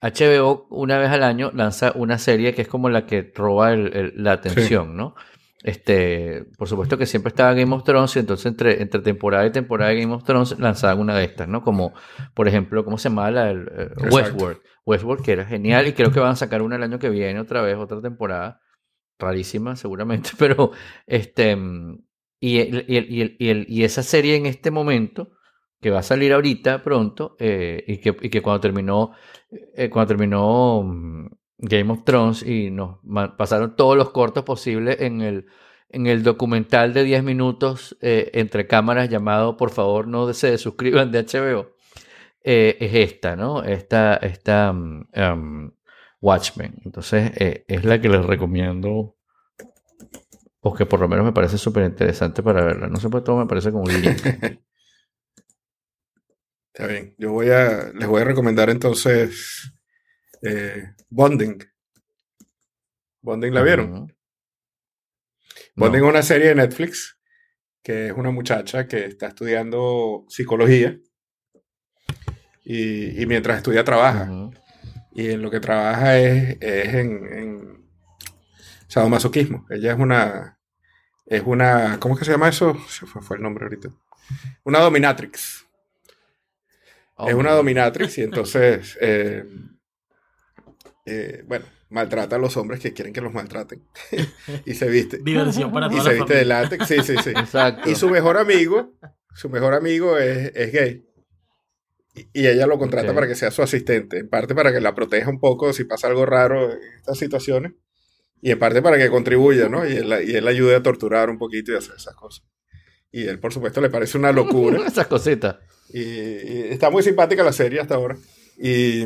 HBO una vez al año lanza una serie que es como la que roba el- el- la atención, ¿no? Este, por supuesto que siempre estaba Game of Thrones y entonces entre, entre temporada y temporada de Game of Thrones lanzaban una de estas, ¿no? Como, por ejemplo, ¿cómo se llama? La, el. Westworld. Westworld, que era genial y creo que van a sacar una el año que viene otra vez, otra temporada. Rarísima, seguramente, pero este... mm, Y, el- y, el- y, el- y, el- y esa serie en este momento, que va a salir ahorita pronto, eh, y, que, y que cuando terminó eh, cuando terminó mm, Game of Thrones y nos pasaron todos los cortos posibles en el, en el documental de 10 minutos eh, entre cámaras llamado Por favor no se suscriban de HBO, eh, es esta, ¿no? Esta, esta mm, um, Watchmen. Entonces eh, es la que les recomiendo. O que por lo menos me parece súper interesante para verla. No sé por todo me parece como un link. Está bien. Yo voy a, les voy a recomendar entonces eh, Bonding. Bonding, ¿la vieron? Bonding No. es una serie de Netflix que es una muchacha que está estudiando psicología y, y mientras estudia trabaja. Y en lo que trabaja es, es en, en sadomasoquismo. Ella es una, es una, ¿cómo es que se llama eso? Se fue, fue el nombre ahorita. Una dominatrix. Oh, es una dominatrix y entonces, eh, eh, bueno, maltrata a los hombres que quieren que los maltraten. y se viste. Diversión para Y toda se la viste de familia. látex, sí, sí, sí. Exacto. Y su mejor amigo, su mejor amigo es, es gay. Y, y ella lo contrata para que sea su asistente. En parte para que la proteja un poco si pasa algo raro en estas situaciones. Y en parte para que contribuya, ¿no? Y él, la- y él ayude a torturar un poquito y a hacer esas cosas. Y él, por supuesto, le parece una locura. Esas cositas. Y, y está muy simpática la serie hasta ahora. Y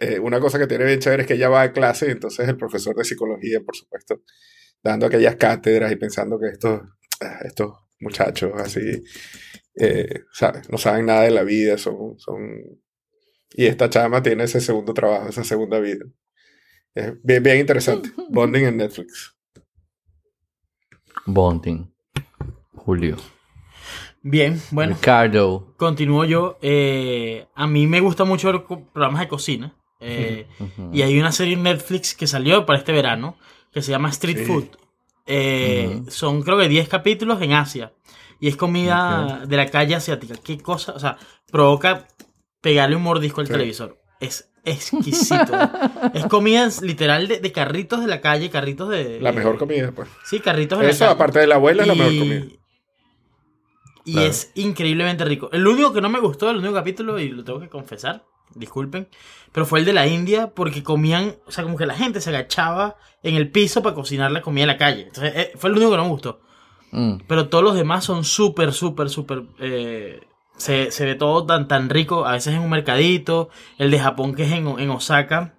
eh, una cosa que tiene bien chévere es que ella va a clase y entonces el profesor de psicología, por supuesto, dando aquellas cátedras y pensando que estos, ah, estos muchachos así, eh, ¿sabes? no saben nada de la vida, son, son... Y esta chama tiene ese segundo trabajo, esa segunda vida. Es bien, bien interesante. Bonding en Netflix. Bonding. Julio. Bien, bueno, Ricardo. continúo yo. Eh, a mí me gusta mucho ver programas de cocina. Eh. Y hay una serie en Netflix que salió para este verano que se llama Street Sí. Food. Eh. Son creo que 10 capítulos en Asia. Y es comida de la calle asiática. ¿Qué cosa? O sea, provoca pegarle un mordisco al Sí. televisor. Es exquisito. es comida literal de, de carritos de la calle, carritos de... La mejor comida, pues. Sí, carritos de la Eso, calle. aparte de la abuela, es la mejor comida. Y Claro. es increíblemente rico. El único que no me gustó, el único capítulo, y lo tengo que confesar, disculpen, pero fue el de la India porque comían, o sea, como que la gente se agachaba en el piso para cocinar la comida en la calle. Entonces, eh, fue el único que no me gustó. Mm. Pero todos los demás son súper, súper, súper... eh, se, se ve todo tan, tan rico, a veces en un mercadito. El de Japón, que es en, en Osaka,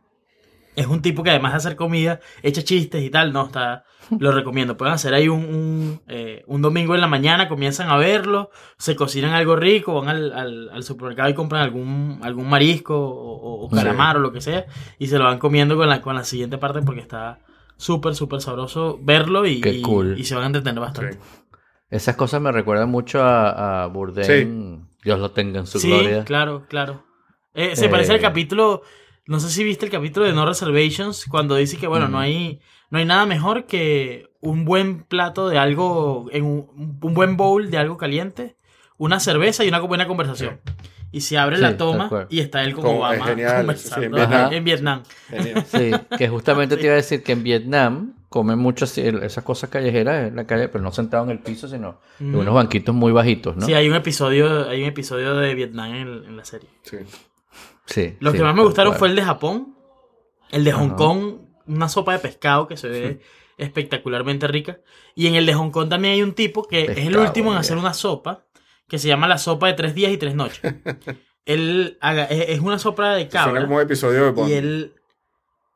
es un tipo que además de hacer comida, echa chistes y tal. No, está... Lo recomiendo. Pueden hacer ahí un, un, eh, un domingo en la mañana, comienzan a verlo, se cocinan algo rico, van al, al, al supermercado y compran algún, algún marisco o, o Sí. calamar o lo que sea, y se lo van comiendo con la, con la siguiente parte porque está súper, súper sabroso verlo y, Qué y- cool. y se van a entretener bastante. Sí. Esas cosas me recuerdan mucho a, a Bourdain. Dios lo tenga en su Sí, gloria. claro, claro. Eh, se Eh, parece al capítulo, no sé si viste el capítulo de No Reservations, cuando dice que, bueno, no, Mm. hay, no hay nada mejor que un buen plato de algo, en un, un buen bowl de algo caliente, una cerveza y una buena conversación. Y se abre Sí, la toma y está él con Como- Obama genial, conversando sí, en Vietnam. en Vietnam. Genial. Sí, que justamente te iba a decir que en Vietnam comen el- esas cosas callejeras en la calle, pero no sentado en el piso, sino en Ujú. unos banquitos muy bajitos, ¿no? Sí, hay un episodio, hay un episodio de Vietnam en, en la serie. Sí. Sí, Los sí, que más me gustaron cual. fue el de Japón, el de Hong Ajá. Kong, una sopa de pescado que se ve espectacularmente rica. Y en el de Hong Kong también hay un tipo que es el último en hacer una sopa que se llama la sopa de tres días y tres noches. él haga- es, es una sopa de Suena cabra como un episodio de Bond. y él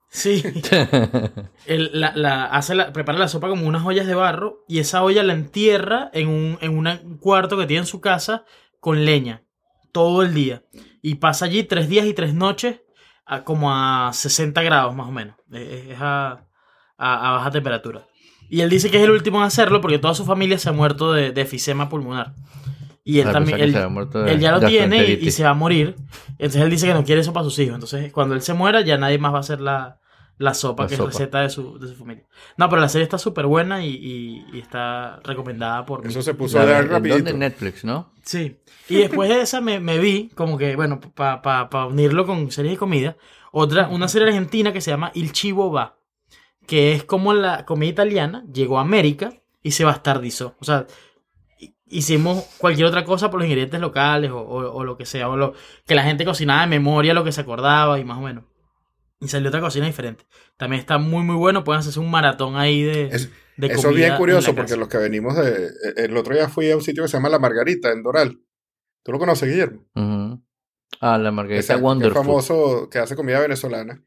sí él la, la- hace la, prepara la sopa como unas ollas de barro y esa olla la entierra en un, en un cuarto que tiene en su casa con leña todo el día y pasa allí tres días y tres noches a como a 60 grados más o menos es, es a, a- a baja temperatura y él dice que es el último en hacerlo porque toda su familia se ha muerto de, de efisema pulmonar y él Ah, también él- de él ya lo tiene y, y se va a morir. Entonces él dice que no quiere eso para sus hijos. Entonces cuando él se muera ya nadie más va a hacer la, la sopa La que sopa. es receta de su, de su familia. No, pero la serie está súper buena y, y- y está recomendada por. Eso se puso a dar ¿en dónde? rapidito. En Netflix, ¿no? Sí. Y después de esa me, me vi, como que, bueno, para pa, pa unirlo con series de comida, otra, una serie argentina que se llama Il Chivo Va, que es como la comida italiana llegó a América y se bastardizó. O sea, hi- hicimos cualquier otra cosa por los ingredientes locales o, o- o lo que sea, o lo, que la gente cocinaba de memoria lo que se acordaba y más o menos. Y salió otra cocina diferente. También está muy, muy bueno. Pueden hacerse un maratón ahí de, Es- de Eso es bien en curioso la porque los que venimos de... El otro día fui a un sitio que se llama La Margarita, en Doral. ¿Tú lo conoces, Guillermo? Ah, la margarita que es Wonderful. famoso, que hace comida venezolana.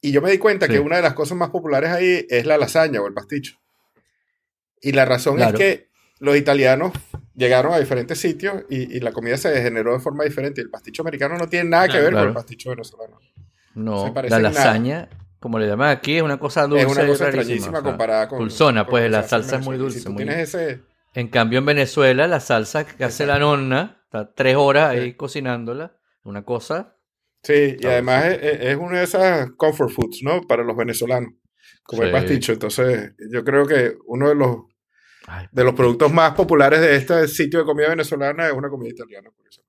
Y yo me di cuenta Sí. que una de las cosas más populares ahí es la lasaña o el pasticho. Y la razón Claro. es que los italianos llegaron a diferentes sitios y, y la comida se degeneró de forma diferente. El pasticho americano no tiene nada que Claro. ver con el pasticho venezolano. No, la nada. lasaña, como le llaman aquí, es una cosa dulce. es una cosa extrañísima o sea, comparada con. dulzona, con pues, la salsa es muy dulce, Si tú muy- tienes ese. En cambio, en Venezuela, la salsa que hace la nonna, está tres horas ahí Sí. cocinándola, una cosa. Sí, y además es, una de esas comfort foods, ¿no? Para los venezolanos, como el Sí. pasticho. Entonces, yo creo que uno de los, Ay, de los productos más populares de este sitio de comida venezolana es una comida italiana, curiosamente.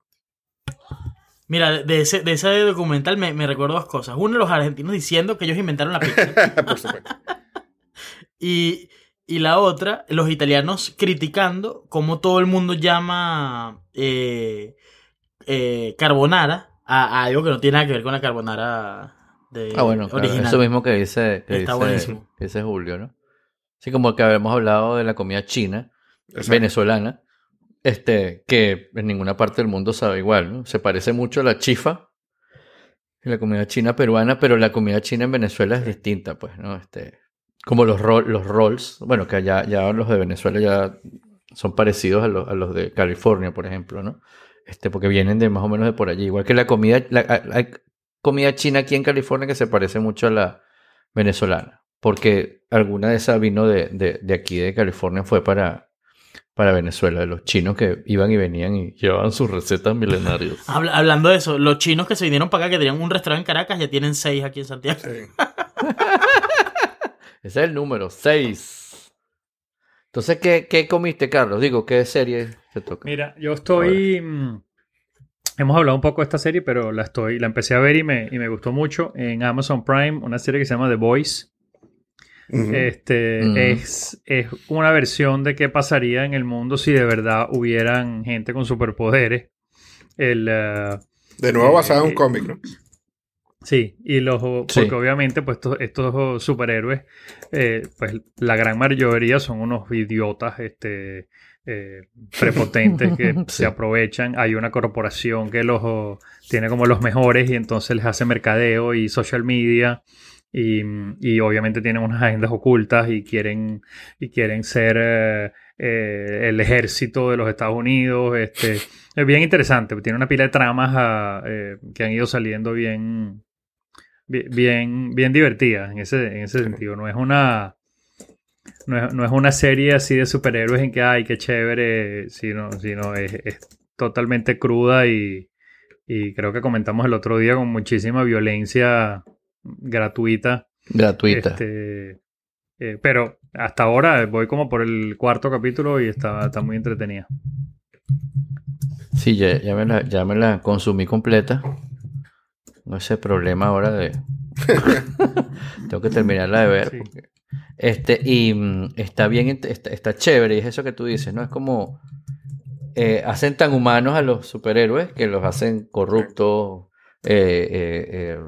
Mira, de- ese, de ese documental me, me recuerdo dos cosas. Uno, los argentinos diciendo que ellos inventaron la pizza. Por supuesto. y, y la otra, los italianos criticando cómo todo el mundo llama eh, eh, carbonara a, a algo que no tiene nada que ver con la carbonara de, Ah, bueno, claro, original. eso mismo que dice, que Está dice, buenísimo. que dice Julio, ¿no? Así como que habíamos hablado de la comida china, Exacto. venezolana, este, que en ninguna parte del mundo sabe igual, ¿no? Se parece mucho a la chifa, en la comida china peruana, pero la comida china en Venezuela es distinta, pues, ¿no? Este, como los, los rolls, bueno, que ya, ya los de Venezuela ya son parecidos a los, a los de California, por ejemplo, ¿no? Este, porque vienen de más o menos de por allí. Igual que la comida, la, la- hay comida china aquí en California que se parece mucho a la venezolana, porque alguna de esas vino de, de, de aquí de California fue para, para Venezuela, de los chinos que iban y venían y llevaban sus recetas milenarias. Habla- hablando de eso, los chinos que se vinieron para acá, que tenían un restaurante en Caracas, ya tienen seis aquí en Santiago. Sí. Ese es el número 6. Entonces, ¿qué, ¿qué comiste, Carlos? Digo, ¿qué serie te toca? Mira, yo estoy. mm, Hemos hablado un poco de esta serie, pero la estoy, la empecé a ver y me, y me gustó mucho en Amazon Prime, una serie que se llama The Voice. Este es, es una versión de qué pasaría en el mundo si de verdad hubieran gente con superpoderes. El, eh, De nuevo basado en un eh, cómic, ¿no? Sí, y los Sí. porque obviamente pues estos, estos superhéroes, eh, pues la gran mayoría son unos idiotas, este eh, prepotentes que Sí. se aprovechan. Hay una corporación que los oh, tiene como los mejores y entonces les hace mercadeo y social media. Y, y obviamente tienen unas agendas ocultas y quieren, y quieren ser eh, eh, el ejército de los Estados Unidos. Este, es bien interesante, tiene una pila de tramas ah, eh, que han ido saliendo bien, bi- bien, bien divertidas en ese, en ese sentido. No es una. No es, no es una serie así de superhéroes en que ay, qué chévere, sino, sino es, es totalmente cruda y, y creo que comentamos el otro día con muchísima violencia gratuita. Gratuita. Este, eh, pero hasta ahora voy como por el cuarto capítulo y está, está muy entretenida. Sí, ya, ya me la, ya me la consumí completa. No ese problema ahora de... Tengo que terminarla de ver. Sí. porque- Este, y mm, está bien, está, está chévere, y es eso que tú dices, ¿no? Es como... eh, hacen tan humanos a los superhéroes que los hacen corruptos, eh, eh, eh,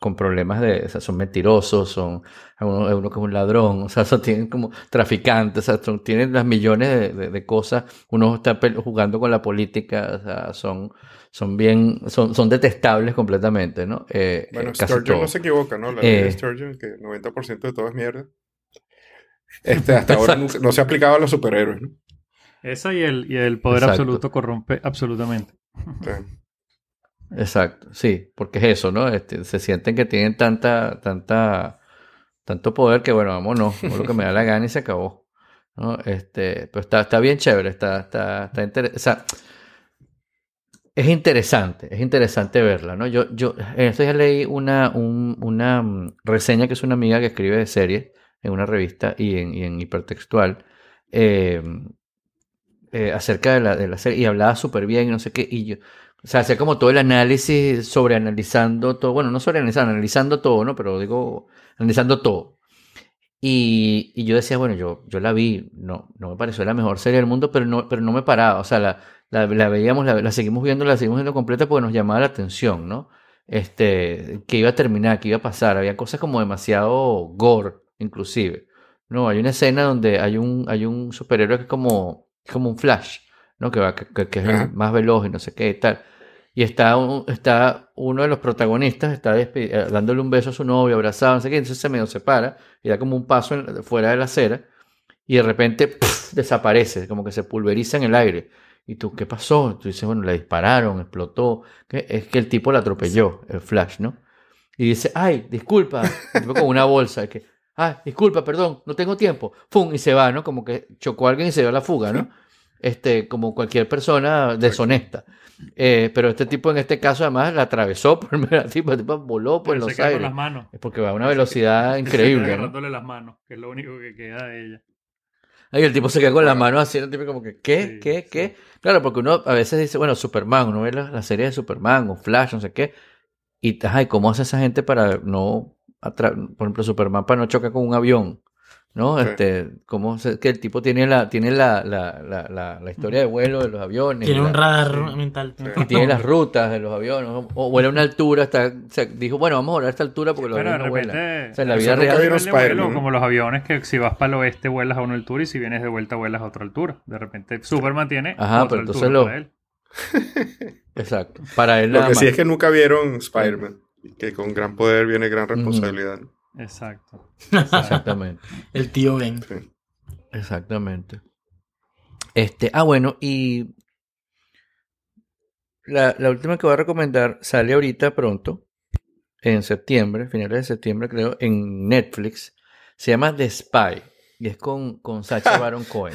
con problemas de... O sea, son mentirosos, son... Uno, uno que es un ladrón, o sea, son, tienen como traficantes, o sea, son- tienen las millones de, de- de cosas. Uno está jugando con la política, o sea, son, son bien... Son, son detestables completamente, ¿no? Eh, Bueno, eh, casi Sturgeon no se equivoca, ¿no? La Eh. ley de Sturgeon, que 90% de todo es mierda. Este, hasta ahora no se ha aplicado a los superhéroes, ¿no? Esa y el, y el poder Exacto. absoluto corrompe absolutamente. Sea, Exacto, sí, porque es eso, ¿no? Este, se sienten que tienen tanta, tanta, tanto poder que, bueno, vámonos, hago lo que me da la gana y se acabó. ¿no? Este, pero está, está bien chévere, está, está, está interesante. O sea, es interesante, es interesante verla, ¿no? Yo, yo, en estos días leí una, un- una mm, reseña que es una amiga que escribe de series en una revista y en, y en hipertextual. eh, eh, acerca de la, de la serie y hablaba súper bien y no sé qué. Y yo, o sea, hacía como todo el análisis sobre analizando todo. Bueno, no sobre analizando, analizando todo, ¿no? Pero digo, analizando todo. Y, y yo decía, bueno, yo, yo la vi, no, no me pareció la mejor serie del mundo, pero no, pero no me paraba. O sea, la, la, la veíamos, la, la seguimos viendo, la seguimos viendo completa porque nos llamaba la atención, ¿no? Este, que iba a terminar, que iba a pasar. Había cosas como demasiado gore, inclusive. No, hay una escena donde hay un, hay un superhéroe que es como, como un flash, ¿no? Que, va, que, que- es más veloz y no sé qué y tal. Y está, un- está uno de los protagonistas, está eh, dándole un beso a su novio, abrazado, no sé qué, entonces se medio separa y da como un paso en- fuera de la acera y de repente desaparece, como que se pulveriza en el aire. Y tú, ¿qué pasó? Tú dices, bueno, le dispararon, explotó. ¿Qué? Es que el tipo la atropelló, el flash, ¿no? Y dice, ay, disculpa, el tipo con una bolsa, que, ay, disculpa, perdón, no tengo tiempo. ¡Pum! Y se va, ¿no? Como que chocó a alguien y se dio a la fuga, ¿no? Este, como cualquier persona deshonesta. Eh, pero este tipo en este caso además la atravesó por el tipo, el tipo voló por Pero se los aires. las manos. Es porque va a una velocidad increíble, ¿no? Agarrándole las manos, que es lo único que queda de ella. Ahí el tipo se queda con las manos así, el tipo como que, ¿qué? Sí, ¿Qué? sí. ¿Qué? Claro, porque uno a veces dice, bueno, Superman, uno ve la, la serie de Superman o Flash, no sé qué, y, ay, ¿cómo hace esa gente para no, por ejemplo, Superman para no chocar con un avión? ¿No? Sí. Este, cómo se- que el tipo tiene la, tiene la, la, la, la, la historia de vuelo de los aviones. Tiene un radar mental. y tiene las rutas de los aviones, o, o vuela a una altura, está, o sea, dijo, bueno, vamos a volar a esta altura porque los de aviones no vuelan. O sea, en la vida nunca real, de como los aviones que si vas para el oeste vuelas a una altura y si vienes de vuelta vuelas a otra altura. De repente Superman tiene Ajá, otra pero entonces altura lo- para él. exacto, para él Lo que sí es que nunca vieron Spider-Man. Que con gran poder viene gran responsabilidad. Exacto. Exactamente. El tío Ben. Exactamente. Este, ah, bueno, y la, la última que voy a recomendar sale ahorita pronto, en septiembre, finales de septiembre creo, en Netflix. Se llama The Spy y es con, con Sacha Baron Cohen.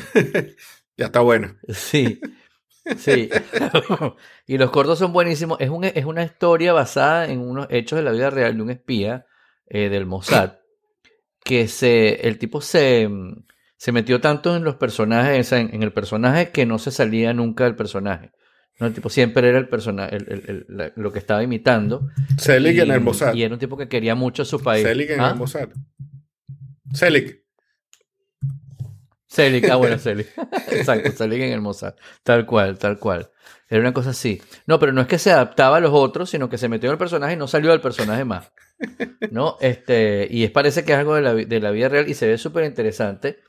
Ya está bueno. Sí, sí. y los cortos son buenísimos. Es, un, es una historia basada en unos hechos de la vida real de un espía eh, del Mossad. Que se, el tipo se, se metió tanto en los personajes, en, en el personaje, que no se salía nunca del personaje. ¿no? El tipo siempre era el personaje, el- el- el- la- lo que estaba imitando. Selig y, en el Mossad. y era un tipo que quería mucho a su país. Selig en ¿Ah? el Mossad. Selig. Selig, ah, bueno, Selig. Exacto, Selig en el Mossad. Tal cual, tal cual. Era una cosa así. No, pero no es que se adaptaba a los otros, sino que se metió en el personaje y no salió del personaje más. ¿No? Este, y es, parece que es algo de la, de la vida real y se ve súper interesante.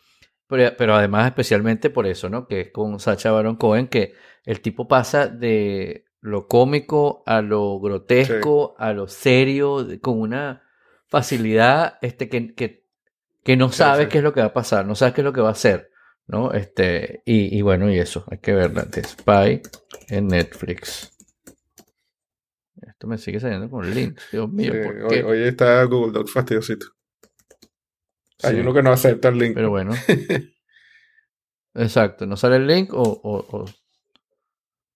Pero, pero además, especialmente por eso, ¿no? Que es con Sacha Baron Cohen, que el tipo pasa de lo cómico a lo grotesco, a lo serio, con una facilidad este, que, que, que no sabes qué es lo que va a pasar, no sabes qué es lo que va a hacer, ¿no? Este, y, y bueno, y eso, hay que verla. The Spy en Netflix. Esto me sigue saliendo con links, Dios mío, Sí, ¿por hoy, qué? hoy está Google Docs fastidiosito. Hay Sí, uno que no acepta el link. Pero bueno. Exacto, no sale el link o, o, o,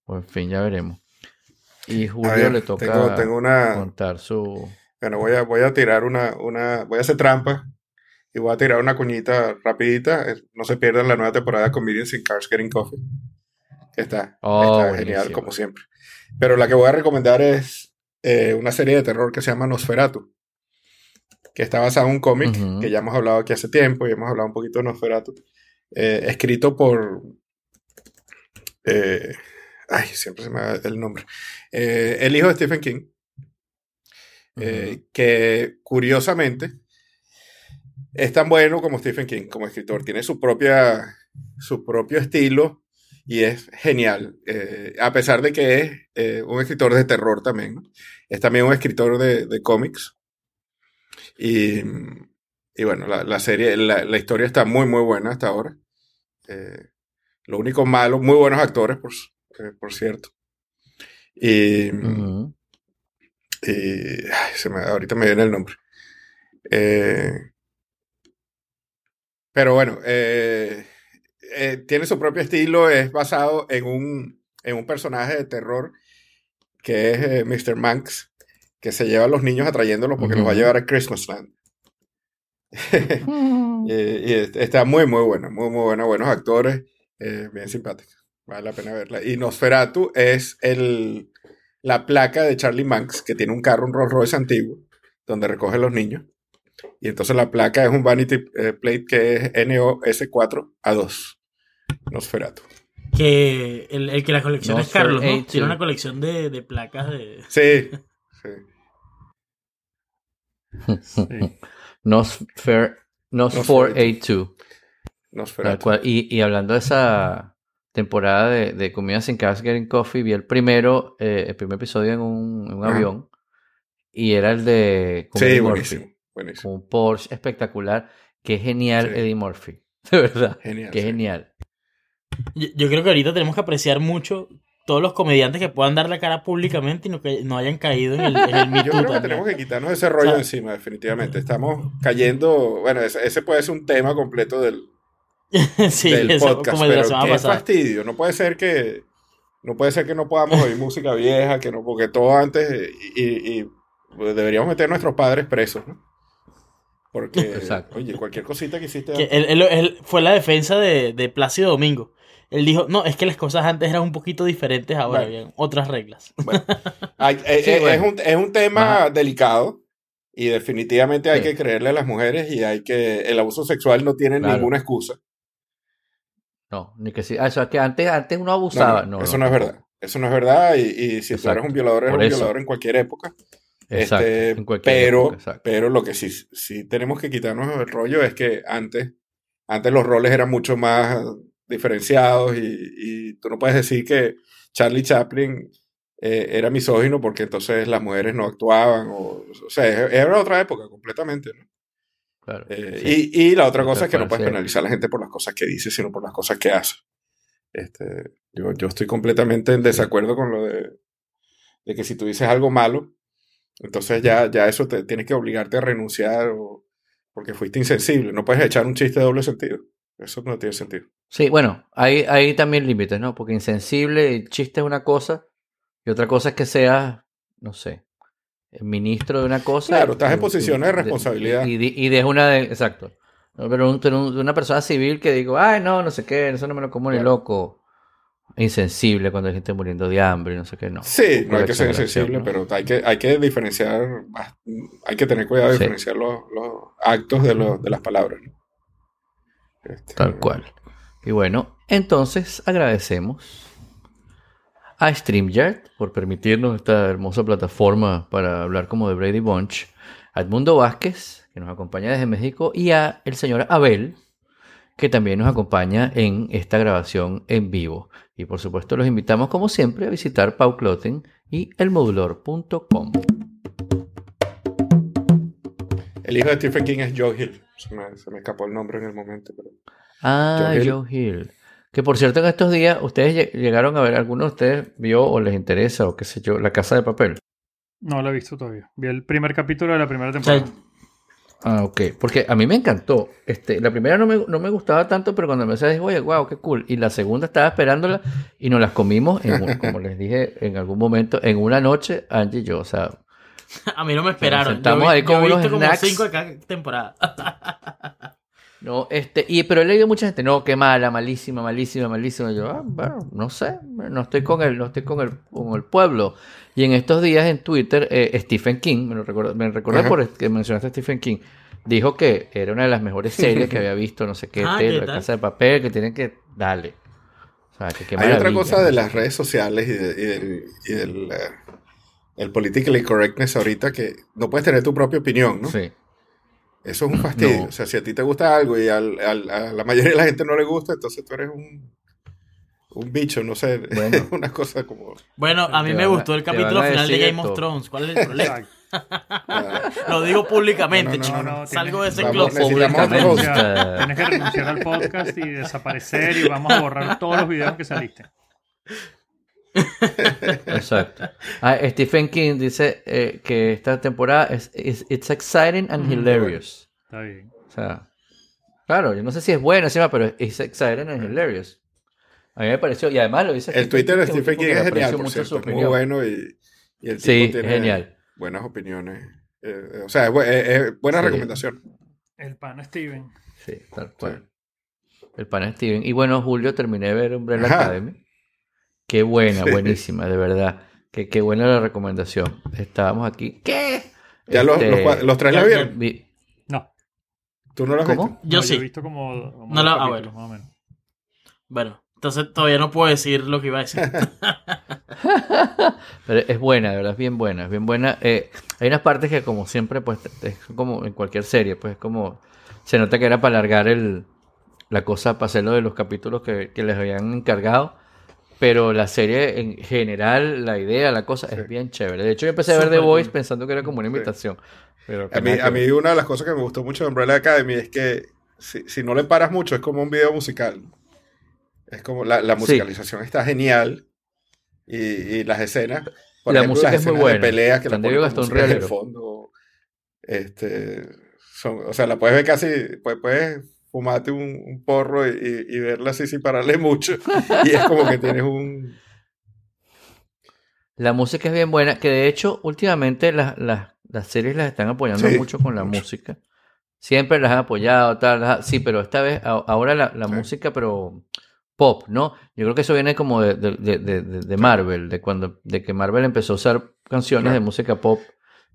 o en fin, ya veremos. Y Julio ver, le toca tengo, tengo una. contar su... Bueno, voy a, voy a tirar una, una. Voy a hacer trampa. Y voy a tirar una cuñita rapidita. No se pierdan la nueva temporada de Comedians in Cars Getting Coffee. Que está, Oh, está genial, como siempre. Pero la que voy a recomendar es eh, una serie de terror que se llama Nosferatu. Que está basada en un cómic que ya hemos hablado aquí hace tiempo y hemos hablado un poquito de Nosferatu. eh, escrito por. eh, ay, siempre se me va el nombre. Eh, el hijo de Stephen King. que curiosamente es tan bueno como Stephen King como escritor. Tiene su propia su propio estilo y es genial. Eh, a pesar de que es eh, un escritor de terror también. Es también un escritor de, de cómics. Y, y bueno, la, la serie, la, la historia está muy, muy buena hasta ahora. Eh, lo único malo, muy buenos actores, por, por cierto. Y, y- ay, se me- ahorita me viene el nombre. Eh, pero bueno, eh, eh, tiene su propio estilo, es basado en un, en un personaje de terror que es eh, Mr. Manx, que se lleva a los niños atrayéndolos porque los va a llevar a Christmasland. y, y es- está muy, muy buena, muy, muy buena, buenos actores, eh, bien simpática, vale la pena verla. Y Nosferatu es el, la placa de Charlie Manx, que tiene un carro, un Rolls Royce antiguo, donde recoge a los niños. Y entonces la placa es un Vanity eh, Plate que es NOS4A2. Nosferatu. Que el, el que la colección No es Carlos, ¿no? Fair Tiene A2. una colección de, de placas de. Sí. sí. Sí. Nosfer, Nosfer A2. Tal Nosferatu. Y, y hablando de esa temporada de, de Comidas sin Cars Getting Coffee, vi el primero, eh, el primer episodio en un, en un avión. Y era el de Sí, buenísimo. Murphy. Buenísimo. Un Porsche espectacular. Qué genial Sí. Eddie Murphy. De verdad. Genial. Qué sí. genial. Yo, yo creo que ahorita tenemos que apreciar mucho todos los comediantes que puedan dar la cara públicamente y no, que, no hayan caído en el, en el Me Yo Too creo que también. tenemos que quitarnos ese rollo O sea- encima, definitivamente. Estamos cayendo. Bueno, ese, ese puede ser un tema completo del, sí, del eso, podcast. como el de la pero semana qué pasada. fastidio. No puede ser que. No puede ser que no podamos oír música vieja, que no, porque todo antes. eh, Y, y- y, pues, deberíamos meter a nuestros padres presos, ¿no? Porque, Exacto. oye, cualquier cosita que hiciste Que él, él- él- fue la defensa de, de Plácido Domingo. Él dijo, no, es que las cosas antes eran un poquito diferentes, ahora Bueno. habían otras reglas. Ay, eh, Sí, eh, bueno. es, un, es un tema Ajá. delicado. Y definitivamente hay Sí. que creerle a las mujeres y hay que... El abuso sexual no tiene Claro. ninguna excusa. No, ni que si. Ah, eso es que antes, antes uno No, abusaba. no, No, eso no, es verdad. Eso no es verdad y, y si tú eres un violador, eres Por un eso. violador en cualquier época. Exacto. Este, en pero, época, exacto. pero lo que sí, sí tenemos que quitarnos el rollo es que antes, antes los roles eran mucho más diferenciados y, y tú no puedes decir que Charlie Chaplin eh, era misógino porque entonces las mujeres no actuaban. O, o sea, era otra época completamente. ¿no? Claro, Eh, sí. y, y la otra cosa es que no puedes penalizar a la gente por las cosas que dice, sino por las cosas que hace. Este, yo, yo estoy completamente en desacuerdo con lo de, de que si tú dices algo malo, entonces ya, ya eso te tiene que obligarte a renunciar o, porque fuiste insensible. No puedes echar un chiste de doble sentido. Eso no tiene sentido. Sí, bueno, hay, hay también límites, ¿no? Porque insensible, el chiste es una cosa y otra cosa es que seas, no sé, el ministro de una cosa. Claro, estás en posiciones de responsabilidad. Y, y, y de una de. Exacto. Pero, un- pero un- una persona civil que digo, ay, no, no sé qué, eso no me lo como ni Claro. loco. Insensible cuando hay gente muriendo de hambre, no sé qué, no. Sí, no hay que ser insensible, ¿no? pero hay que, hay que diferenciar, hay que tener cuidado de Sí. diferenciar los, los actos de, los, de las palabras. ¿no? Este, Tal cual. Y bueno, entonces agradecemos a StreamYard por permitirnos esta hermosa plataforma para hablar como de Brady Bunch, a Edmundo Vázquez, que nos acompaña desde México, y a el señor Abel, que también nos acompaña en esta grabación en vivo. Y por supuesto los invitamos como siempre a visitar Pau Clothing y elmodulor.com. El hijo de Stephen King es Joe Hill. Se me, se me escapó el nombre en el momento. Pero... Ah, Joe Hill. Joe Hill. Que por cierto, en estos días, ustedes lle- llegaron a ver, alguno de ustedes vio o les interesa o qué sé yo, La Casa de Papel. No lo he visto todavía. Vi el primer capítulo de la primera O sea, temporada. Ah, ok. Porque a mí me encantó. Este, la primera no me, no me gustaba tanto, pero cuando empecé dije, oye, wow, qué cool. Y la segunda estaba esperándola y nos las comimos, en como les dije en algún momento, en una noche, Angie y yo. O sea, a mí no me esperaron. vi- ahí con yo unos visto como snacks. cinco de cada temporada. no, este, y, pero he leído mucha gente, no, qué mala, malísima, malísima, malísima. Y yo, ah, bueno, no sé, no estoy con el, no estoy con el, con el pueblo. Y en estos días en Twitter, eh, Stephen King, me lo recordé, me recordé por que mencionaste a Stephen King, dijo que era una de las mejores series que había visto, no sé qué, Ah, ¿qué La? Casa de Papel, que tienen que darle. O sea, que qué Hay otra cosa de las redes sociales y, de- y del, y del, eh, el politically correctness ahorita que no puedes tener tu propia opinión, ¿no? Sí. Eso es un fastidio. No. O sea, si a ti te gusta algo y al- al- a la mayoría de la gente no le gusta, entonces tú eres un, un bicho, no sé. Bueno. una cosa como... Bueno, a mí me a- gustó el capítulo final de Game of. Thrones. ¿Cuál es el problema? Lo digo públicamente, No, no, chicos. no, no, Salgo de ese. Públicamente. Tienes que renunciar al podcast y desaparecer y vamos a borrar todos los videos que saliste. Exacto. Ah, Stephen King dice eh, que esta temporada es it's exciting and hilarious. Está bien. O sea, claro, yo no sé si es buena encima, pero es exciting and hilarious. A mí me pareció, y además lo dice El Stephen Twitter de Stephen King es genial, aprecio por mucho cierto. su Es muy bueno y, y el tipo Sí, es tiene genial. buenas opiniones. Eh, o sea, es, es buena Sí. recomendación. El pan Steven. Sí, tal cual. El pan Steven. Y bueno, Julio, terminé de ver Umbrella Ajá. Academy. Qué buena, Sí. buenísima, de verdad. Que, qué buena la recomendación. Estábamos aquí. ¿Qué? Ya los, Este, los, cua- los tres la vieron. vi- No. ¿Tú no lo has ¿Cómo? visto? Yo no, sí. he visto como, como No la- dos ah, bueno. más o menos. Bueno, entonces todavía no puedo decir lo que iba a decir. Pero es buena, de verdad, es bien buena, es bien buena. Eh, hay unas partes que como siempre, pues, es como en cualquier serie, pues es como, se nota que era para alargar el, la cosa, para hacerlo de los capítulos que, que les habían encargado. Pero la serie en general, la idea, la cosa, Sí. es bien chévere. De hecho, yo empecé a ver The Voice pensando que era como una Sí. imitación. Pero que A mí, nada a que mí una de las cosas que me gustó mucho de Umbrella Academy es que si, si no le paras mucho es como un video musical. Es como la, la Sí. musicalización está genial y, y las escenas. Por La ejemplo, música las es muy buena. de peleas que la Gastón en el fondo. Este, son, o sea, la puedes ver casi, puedes, puedes fumarte un, un porro y, y- y verla así sin pararle mucho. Y es como que tienes un... La música es bien buena, que de hecho últimamente las, las, las series las están apoyando Sí, mucho con la mucho. música. Siempre las han apoyado, tal, las sí, pero esta vez, a- ahora la, la Sí. música, pero pop, ¿no? Yo creo que eso viene como de, de, de, de- de Marvel, de cuando, de que Marvel empezó a usar canciones Claro. de música pop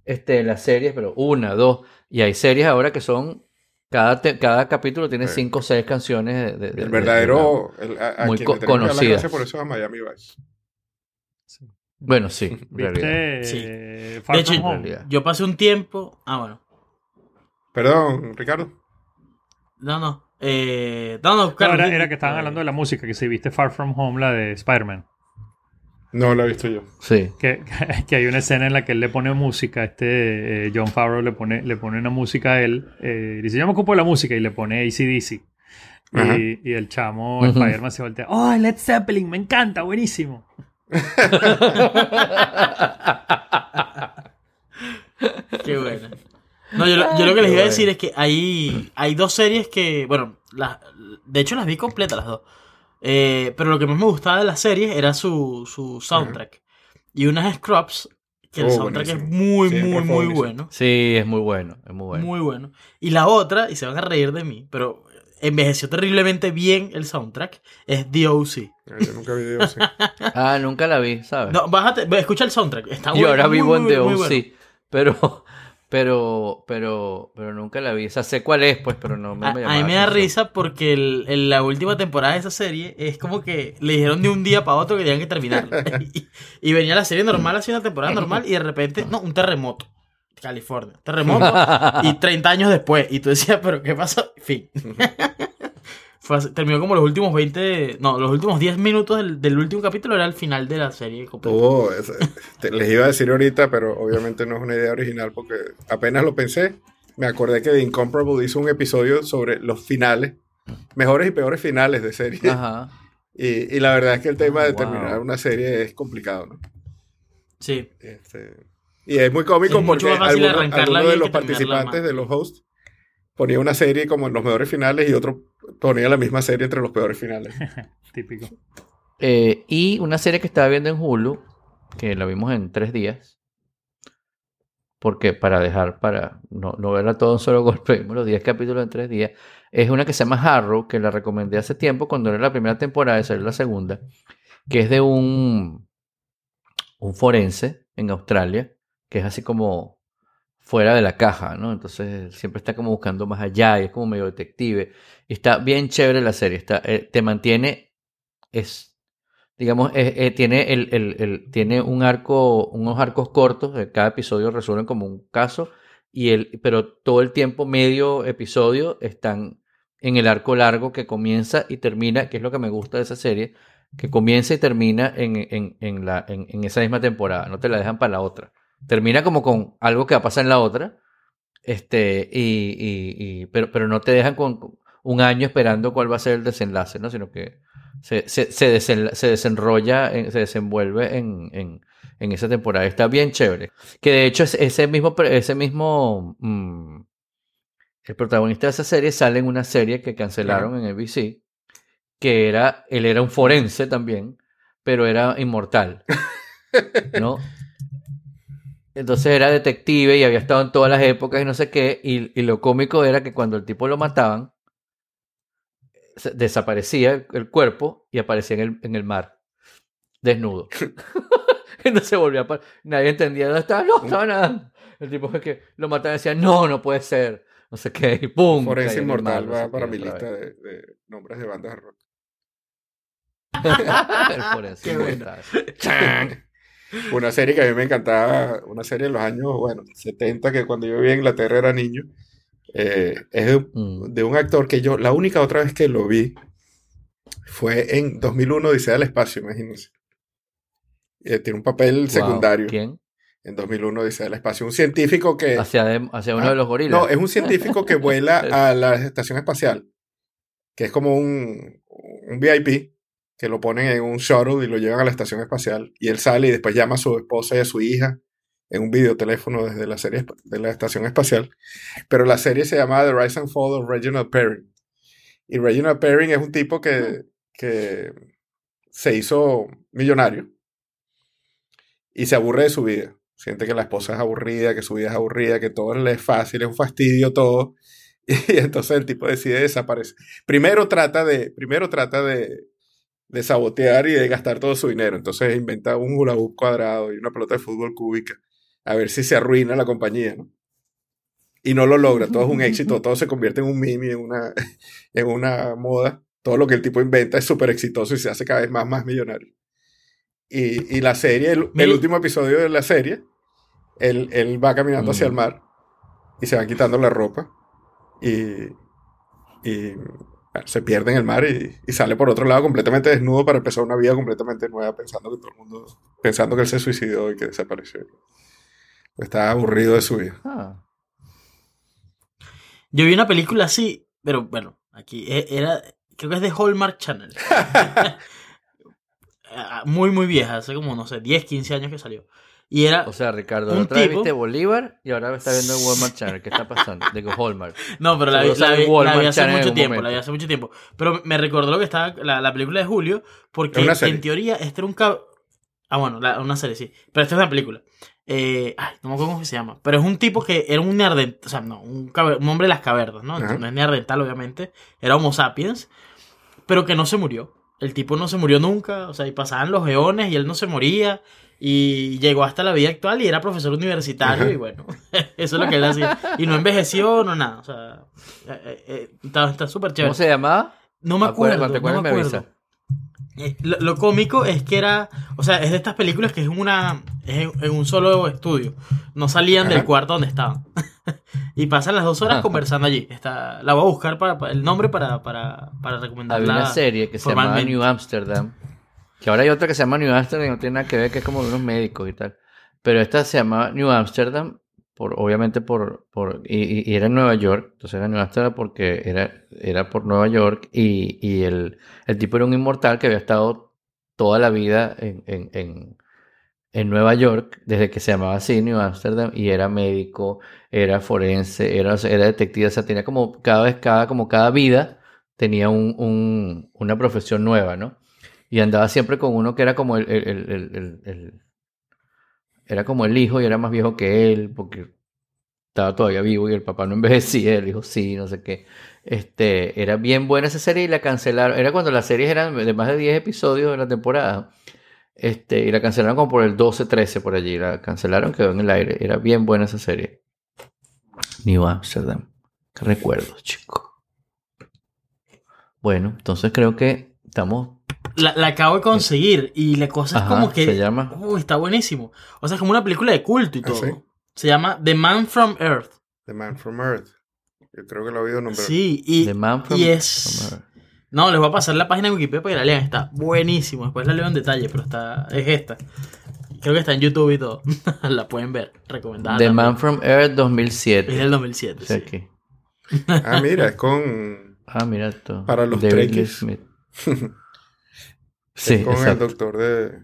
este, las series, pero una, dos. Y hay series ahora que son. Cada, te- cada capítulo tiene Sí. cinco o seis canciones de, de- de- El de- verdadero. el- a, a Muy quien co- conocidas. por eso es a Miami Vice. Bueno, sí. ¿Viste? Sí. Far De hecho, yo pasé un tiempo. Ah, bueno. Perdón, Ricardo. No, no. Eh, no, no, No, claro, era, que estaban eh, hablando de la música, que si viste Far From Home, la de Spider-Man. No lo he visto yo. Sí. Que, que hay una escena en la que él le pone música, este eh, John Favreau le pone, le pone una música a él, eh, y dice, yo me ocupo de la música, y le pone ACDC. Y, y el chamo, Ujú. Spider-Man se voltea, ¡Oh, Led Zeppelin! ¡Me encanta! ¡Buenísimo! Qué bueno. No, yo, lo- yo lo que les iba a decir es que hay, hay dos series que, bueno, las, de hecho las vi completas las dos. Eh, pero lo que más me gustaba de las series era su, su soundtrack. Y una es Scrubs, que el Oh, soundtrack buenísimo. es muy, Sí, muy, muy bueno. Sí, es muy bueno. Es muy bueno. Muy bueno. Y la otra, y se van a reír de mí, pero envejeció terriblemente bien el soundtrack, es The O.C. Eh, Yo nunca vi sí. Ah, nunca la vi, ¿sabes? No, bájate, ve, escucha el soundtrack. Está Yo bueno, ahora muy, vivo en muy, The muy OC, bueno. pero, pero, pero, pero nunca la vi. O sea, sé cuál es, pues, pero no me, A, me a mí me da risa porque el- en la última temporada de esa serie es como que le dijeron de un día para otro que tenían que terminar. y, y venía la serie normal, así una temporada normal, y de repente, no, un terremoto. California. Terremoto. y 30 años después. Y tú decías, ¿pero qué pasó? Fin. Fue terminó como los últimos 20. No, los últimos 10 minutos del, del último capítulo era el final de la serie te- les iba a decir ahorita, pero obviamente no es una idea original porque apenas lo pensé. Me acordé que The Incomparable hizo un episodio sobre los finales, mejores y peores finales de serie. Ajá. Y, y la verdad es que el tema de Wow. terminar una serie es complicado, ¿no? Sí. Este, y es muy cómico Es porque arrancarla algunos de los participantes de los hosts ponía una serie como en los mejores finales y otro ponía la misma serie entre los peores finales. Típico. Eh, y una serie que estaba viendo en Hulu, que la vimos en tres días, porque para dejar, para no, no verla todo en solo golpe, vimos los 10 capítulos en tres días, es una que se llama Harrow, que la recomendé hace tiempo cuando era la primera temporada y salió la segunda, que es de un, un forense en Australia, que es así como fuera de la caja, ¿no? Entonces siempre está como buscando más allá y es como medio detective. Está bien chévere la serie, está, eh, te mantiene, es, digamos, eh, eh, tiene, el, el- el- tiene un arco, unos arcos cortos, cada episodio resuelven como un caso, y el, pero todo el tiempo, medio episodio, están en el arco largo que comienza y termina, que es lo que me gusta de esa serie, que comienza y termina en, en, en la, en, en esa misma temporada, no te la dejan para la otra. Termina como con algo que va a pasar en la otra, este, y, y- y- pero, pero no te dejan con con un año esperando cuál va a ser el desenlace, ¿no? Sino que se, se, se, desen- se desenrolla, en- se desenvuelve en, en, en esa temporada. Está bien chévere. Que de hecho es- ese mismo, ese mismo mm, el protagonista de esa serie sale en una serie que cancelaron en ABC, que era, él era un forense también, pero era inmortal, ¿no? Entonces era detective y había estado en todas las épocas y no sé qué, y, y lo cómico era que cuando el tipo lo mataban, desaparecía el, cuerpo y aparecía en el, en el mar, desnudo. Entonces a... pa- Nadie entendía dónde estaba, no, estaba nadando. El tipo que lo mataban y decía, no, no puede ser, no sé qué, y pum. Forense Inmortal no sé va para mi lista de, de nombres de bandas de rock. el forense inmortal. Una serie que a mí me encantaba, una serie en los años, bueno, 70, que cuando yo vivía en Inglaterra era niño. Eh, es de, Mm. de un actor que yo, la única otra vez que lo vi fue en 2001, Odisea del Espacio, imagínense. Eh, tiene un papel Wow. secundario ¿Quién? en 2001, Odisea del Espacio. Un científico que... Hacia, de- hacia uno Ah, de los gorilas. No, es un científico que vuela a la estación espacial, que es como un, un VIP, que lo ponen en un shuttle y lo llevan a la estación espacial. Y él sale y después llama a su esposa y a su hija en un videoteléfono desde la serie de la estación espacial. Pero la serie se llama The Rise and Fall of Reginald Perrin. Y Reginald Perrin es un tipo que, que se hizo millonario y se aburre de su vida. Siente que la esposa es aburrida, que su vida es aburrida, que todo le es fácil, es un fastidio todo. Y entonces el tipo decide desaparecer. Primero trata de, primero trata de, de sabotear y de gastar todo su dinero. Entonces inventa un hula hoop cuadrado y una pelota de fútbol cúbica. A ver si se arruina la compañía, ¿no? Y no lo logra, todo es un éxito, todo se convierte en un meme, en una, en una moda. Todo lo que el tipo inventa es súper exitoso y se hace cada vez más, más millonario. Y, y la serie, el, el último episodio de la serie, él, él va caminando hacia el mar y se va quitando la ropa y, y bueno, se pierde en el mar y, y sale por otro lado completamente desnudo para empezar una vida completamente nueva pensando que todo el mundo, pensando que él se suicidó y que desapareció. Estaba aburrido de su vida. Ah, Yo vi una película así, pero bueno, aquí e- era, creo que es de Hallmark Channel. Ah, muy, muy vieja, hace como, no sé, 10, 15 años que salió. Y era, o sea, Ricardo, Un la otra vez tipo- viste Bolívar y ahora está viendo Walmart Channel. ¿Qué está pasando? Digo, Hallmark. no, pero la, vi- la, sale vi- Walmart la vi hace Channel mucho tiempo, la vi hace mucho tiempo. Pero me recordó lo que estaba, la, la película de Julio, porque en teoría este era un cab- Ah, bueno, la- una serie, sí. Pero esta es una película. Eh, ay, no me acuerdo cómo se llama. Pero es un tipo que era un neandertal, o sea, no, un, hombre de las cavernas, ¿no? Ajá. No es neandertal, obviamente. Era Homo sapiens, pero que no se murió. El tipo no se murió nunca, o sea, y pasaban los eones y él no se moría. Y llegó hasta la vida actual y era profesor universitario Ajá. y bueno, eso es lo que él hacía. Y no envejeció, no nada, o sea, eh, eh, eh, está súper chévere. ¿Cómo se llamaba? No me Acuérdate, acuerdo, cuando te no me acuerdo. Eh, Lo, lo cómico es que era, o sea, es de estas películas que es una es en, en un solo estudio. No salían del cuarto donde estaban. y pasan las dos horas Ajá. conversando allí. Está, la voy a buscar para, para- el nombre para, para, para recomendarla. Había una serie que se llamaba formalmente. New Amsterdam. Que ahora hay otra que se llama New Amsterdam y no tiene nada que ver, que es como de unos médicos y tal. Pero esta se llamaba New Amsterdam, por, obviamente por. por y, era en Nueva York. Entonces era New Amsterdam porque era, era por Nueva York. Y, y el, el tipo era un inmortal que había estado toda la vida en, en, en, en Nueva York, desde que se llamaba así, New Amsterdam, y era médico, era forense, era, era detective, o sea, tenía como cada vez, cada, como cada vida tenía un, un- una profesión nueva, ¿no? Y andaba siempre con uno que era como el- era como el hijo y era más viejo que él, porque estaba todavía vivo y el papá no envejecía, el hijo sí, no sé qué. Este, era bien buena esa serie y la cancelaron. Era cuando las series eran de más de 10 episodios de la temporada. Este, y la cancelaron como por el 12, 13 por allí. La cancelaron, quedó en el aire. Era bien buena esa serie. New Amsterdam. Qué recuerdos, chico. Bueno, entonces creo que estamos. La, la acabo de conseguir y la cosa es Ajá, como que. se llama. Uy, está buenísimo. O sea, es como una película de culto y ¿Ah, todo. sí? Se llama The Man from Earth. The Man from Earth. Yo creo que lo he oído nombrar. Sí, y, The Man from- y es. from Earth. No, les voy a pasar la página de Wikipedia para que la lean. Está buenísimo. Después la leo en detalle, pero está. Es esta. Creo que está en YouTube y todo. la pueden ver. Recomendada. The también. Man from Earth Es 2007. del 2007. O sea, sí. aquí. Ah, mira, es con, Ah, mira esto. Para los David. Smith. Sí, es con el doctor de.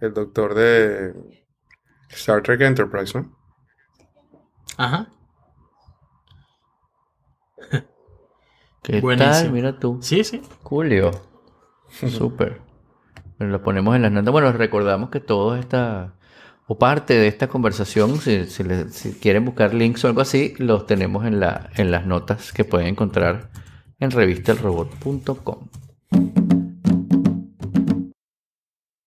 El doctor de Star Trek Enterprise, ¿no? Ajá. ¿Qué Buenísimo. tal? Mira tú. Sí, sí. Julio. Súper. Lo ponemos en las notas. Bueno, recordamos que todo esta, o parte de esta conversación, si, si le- si quieren buscar links o algo así, los tenemos en, la, en las notas que pueden encontrar en revistelrobot.com.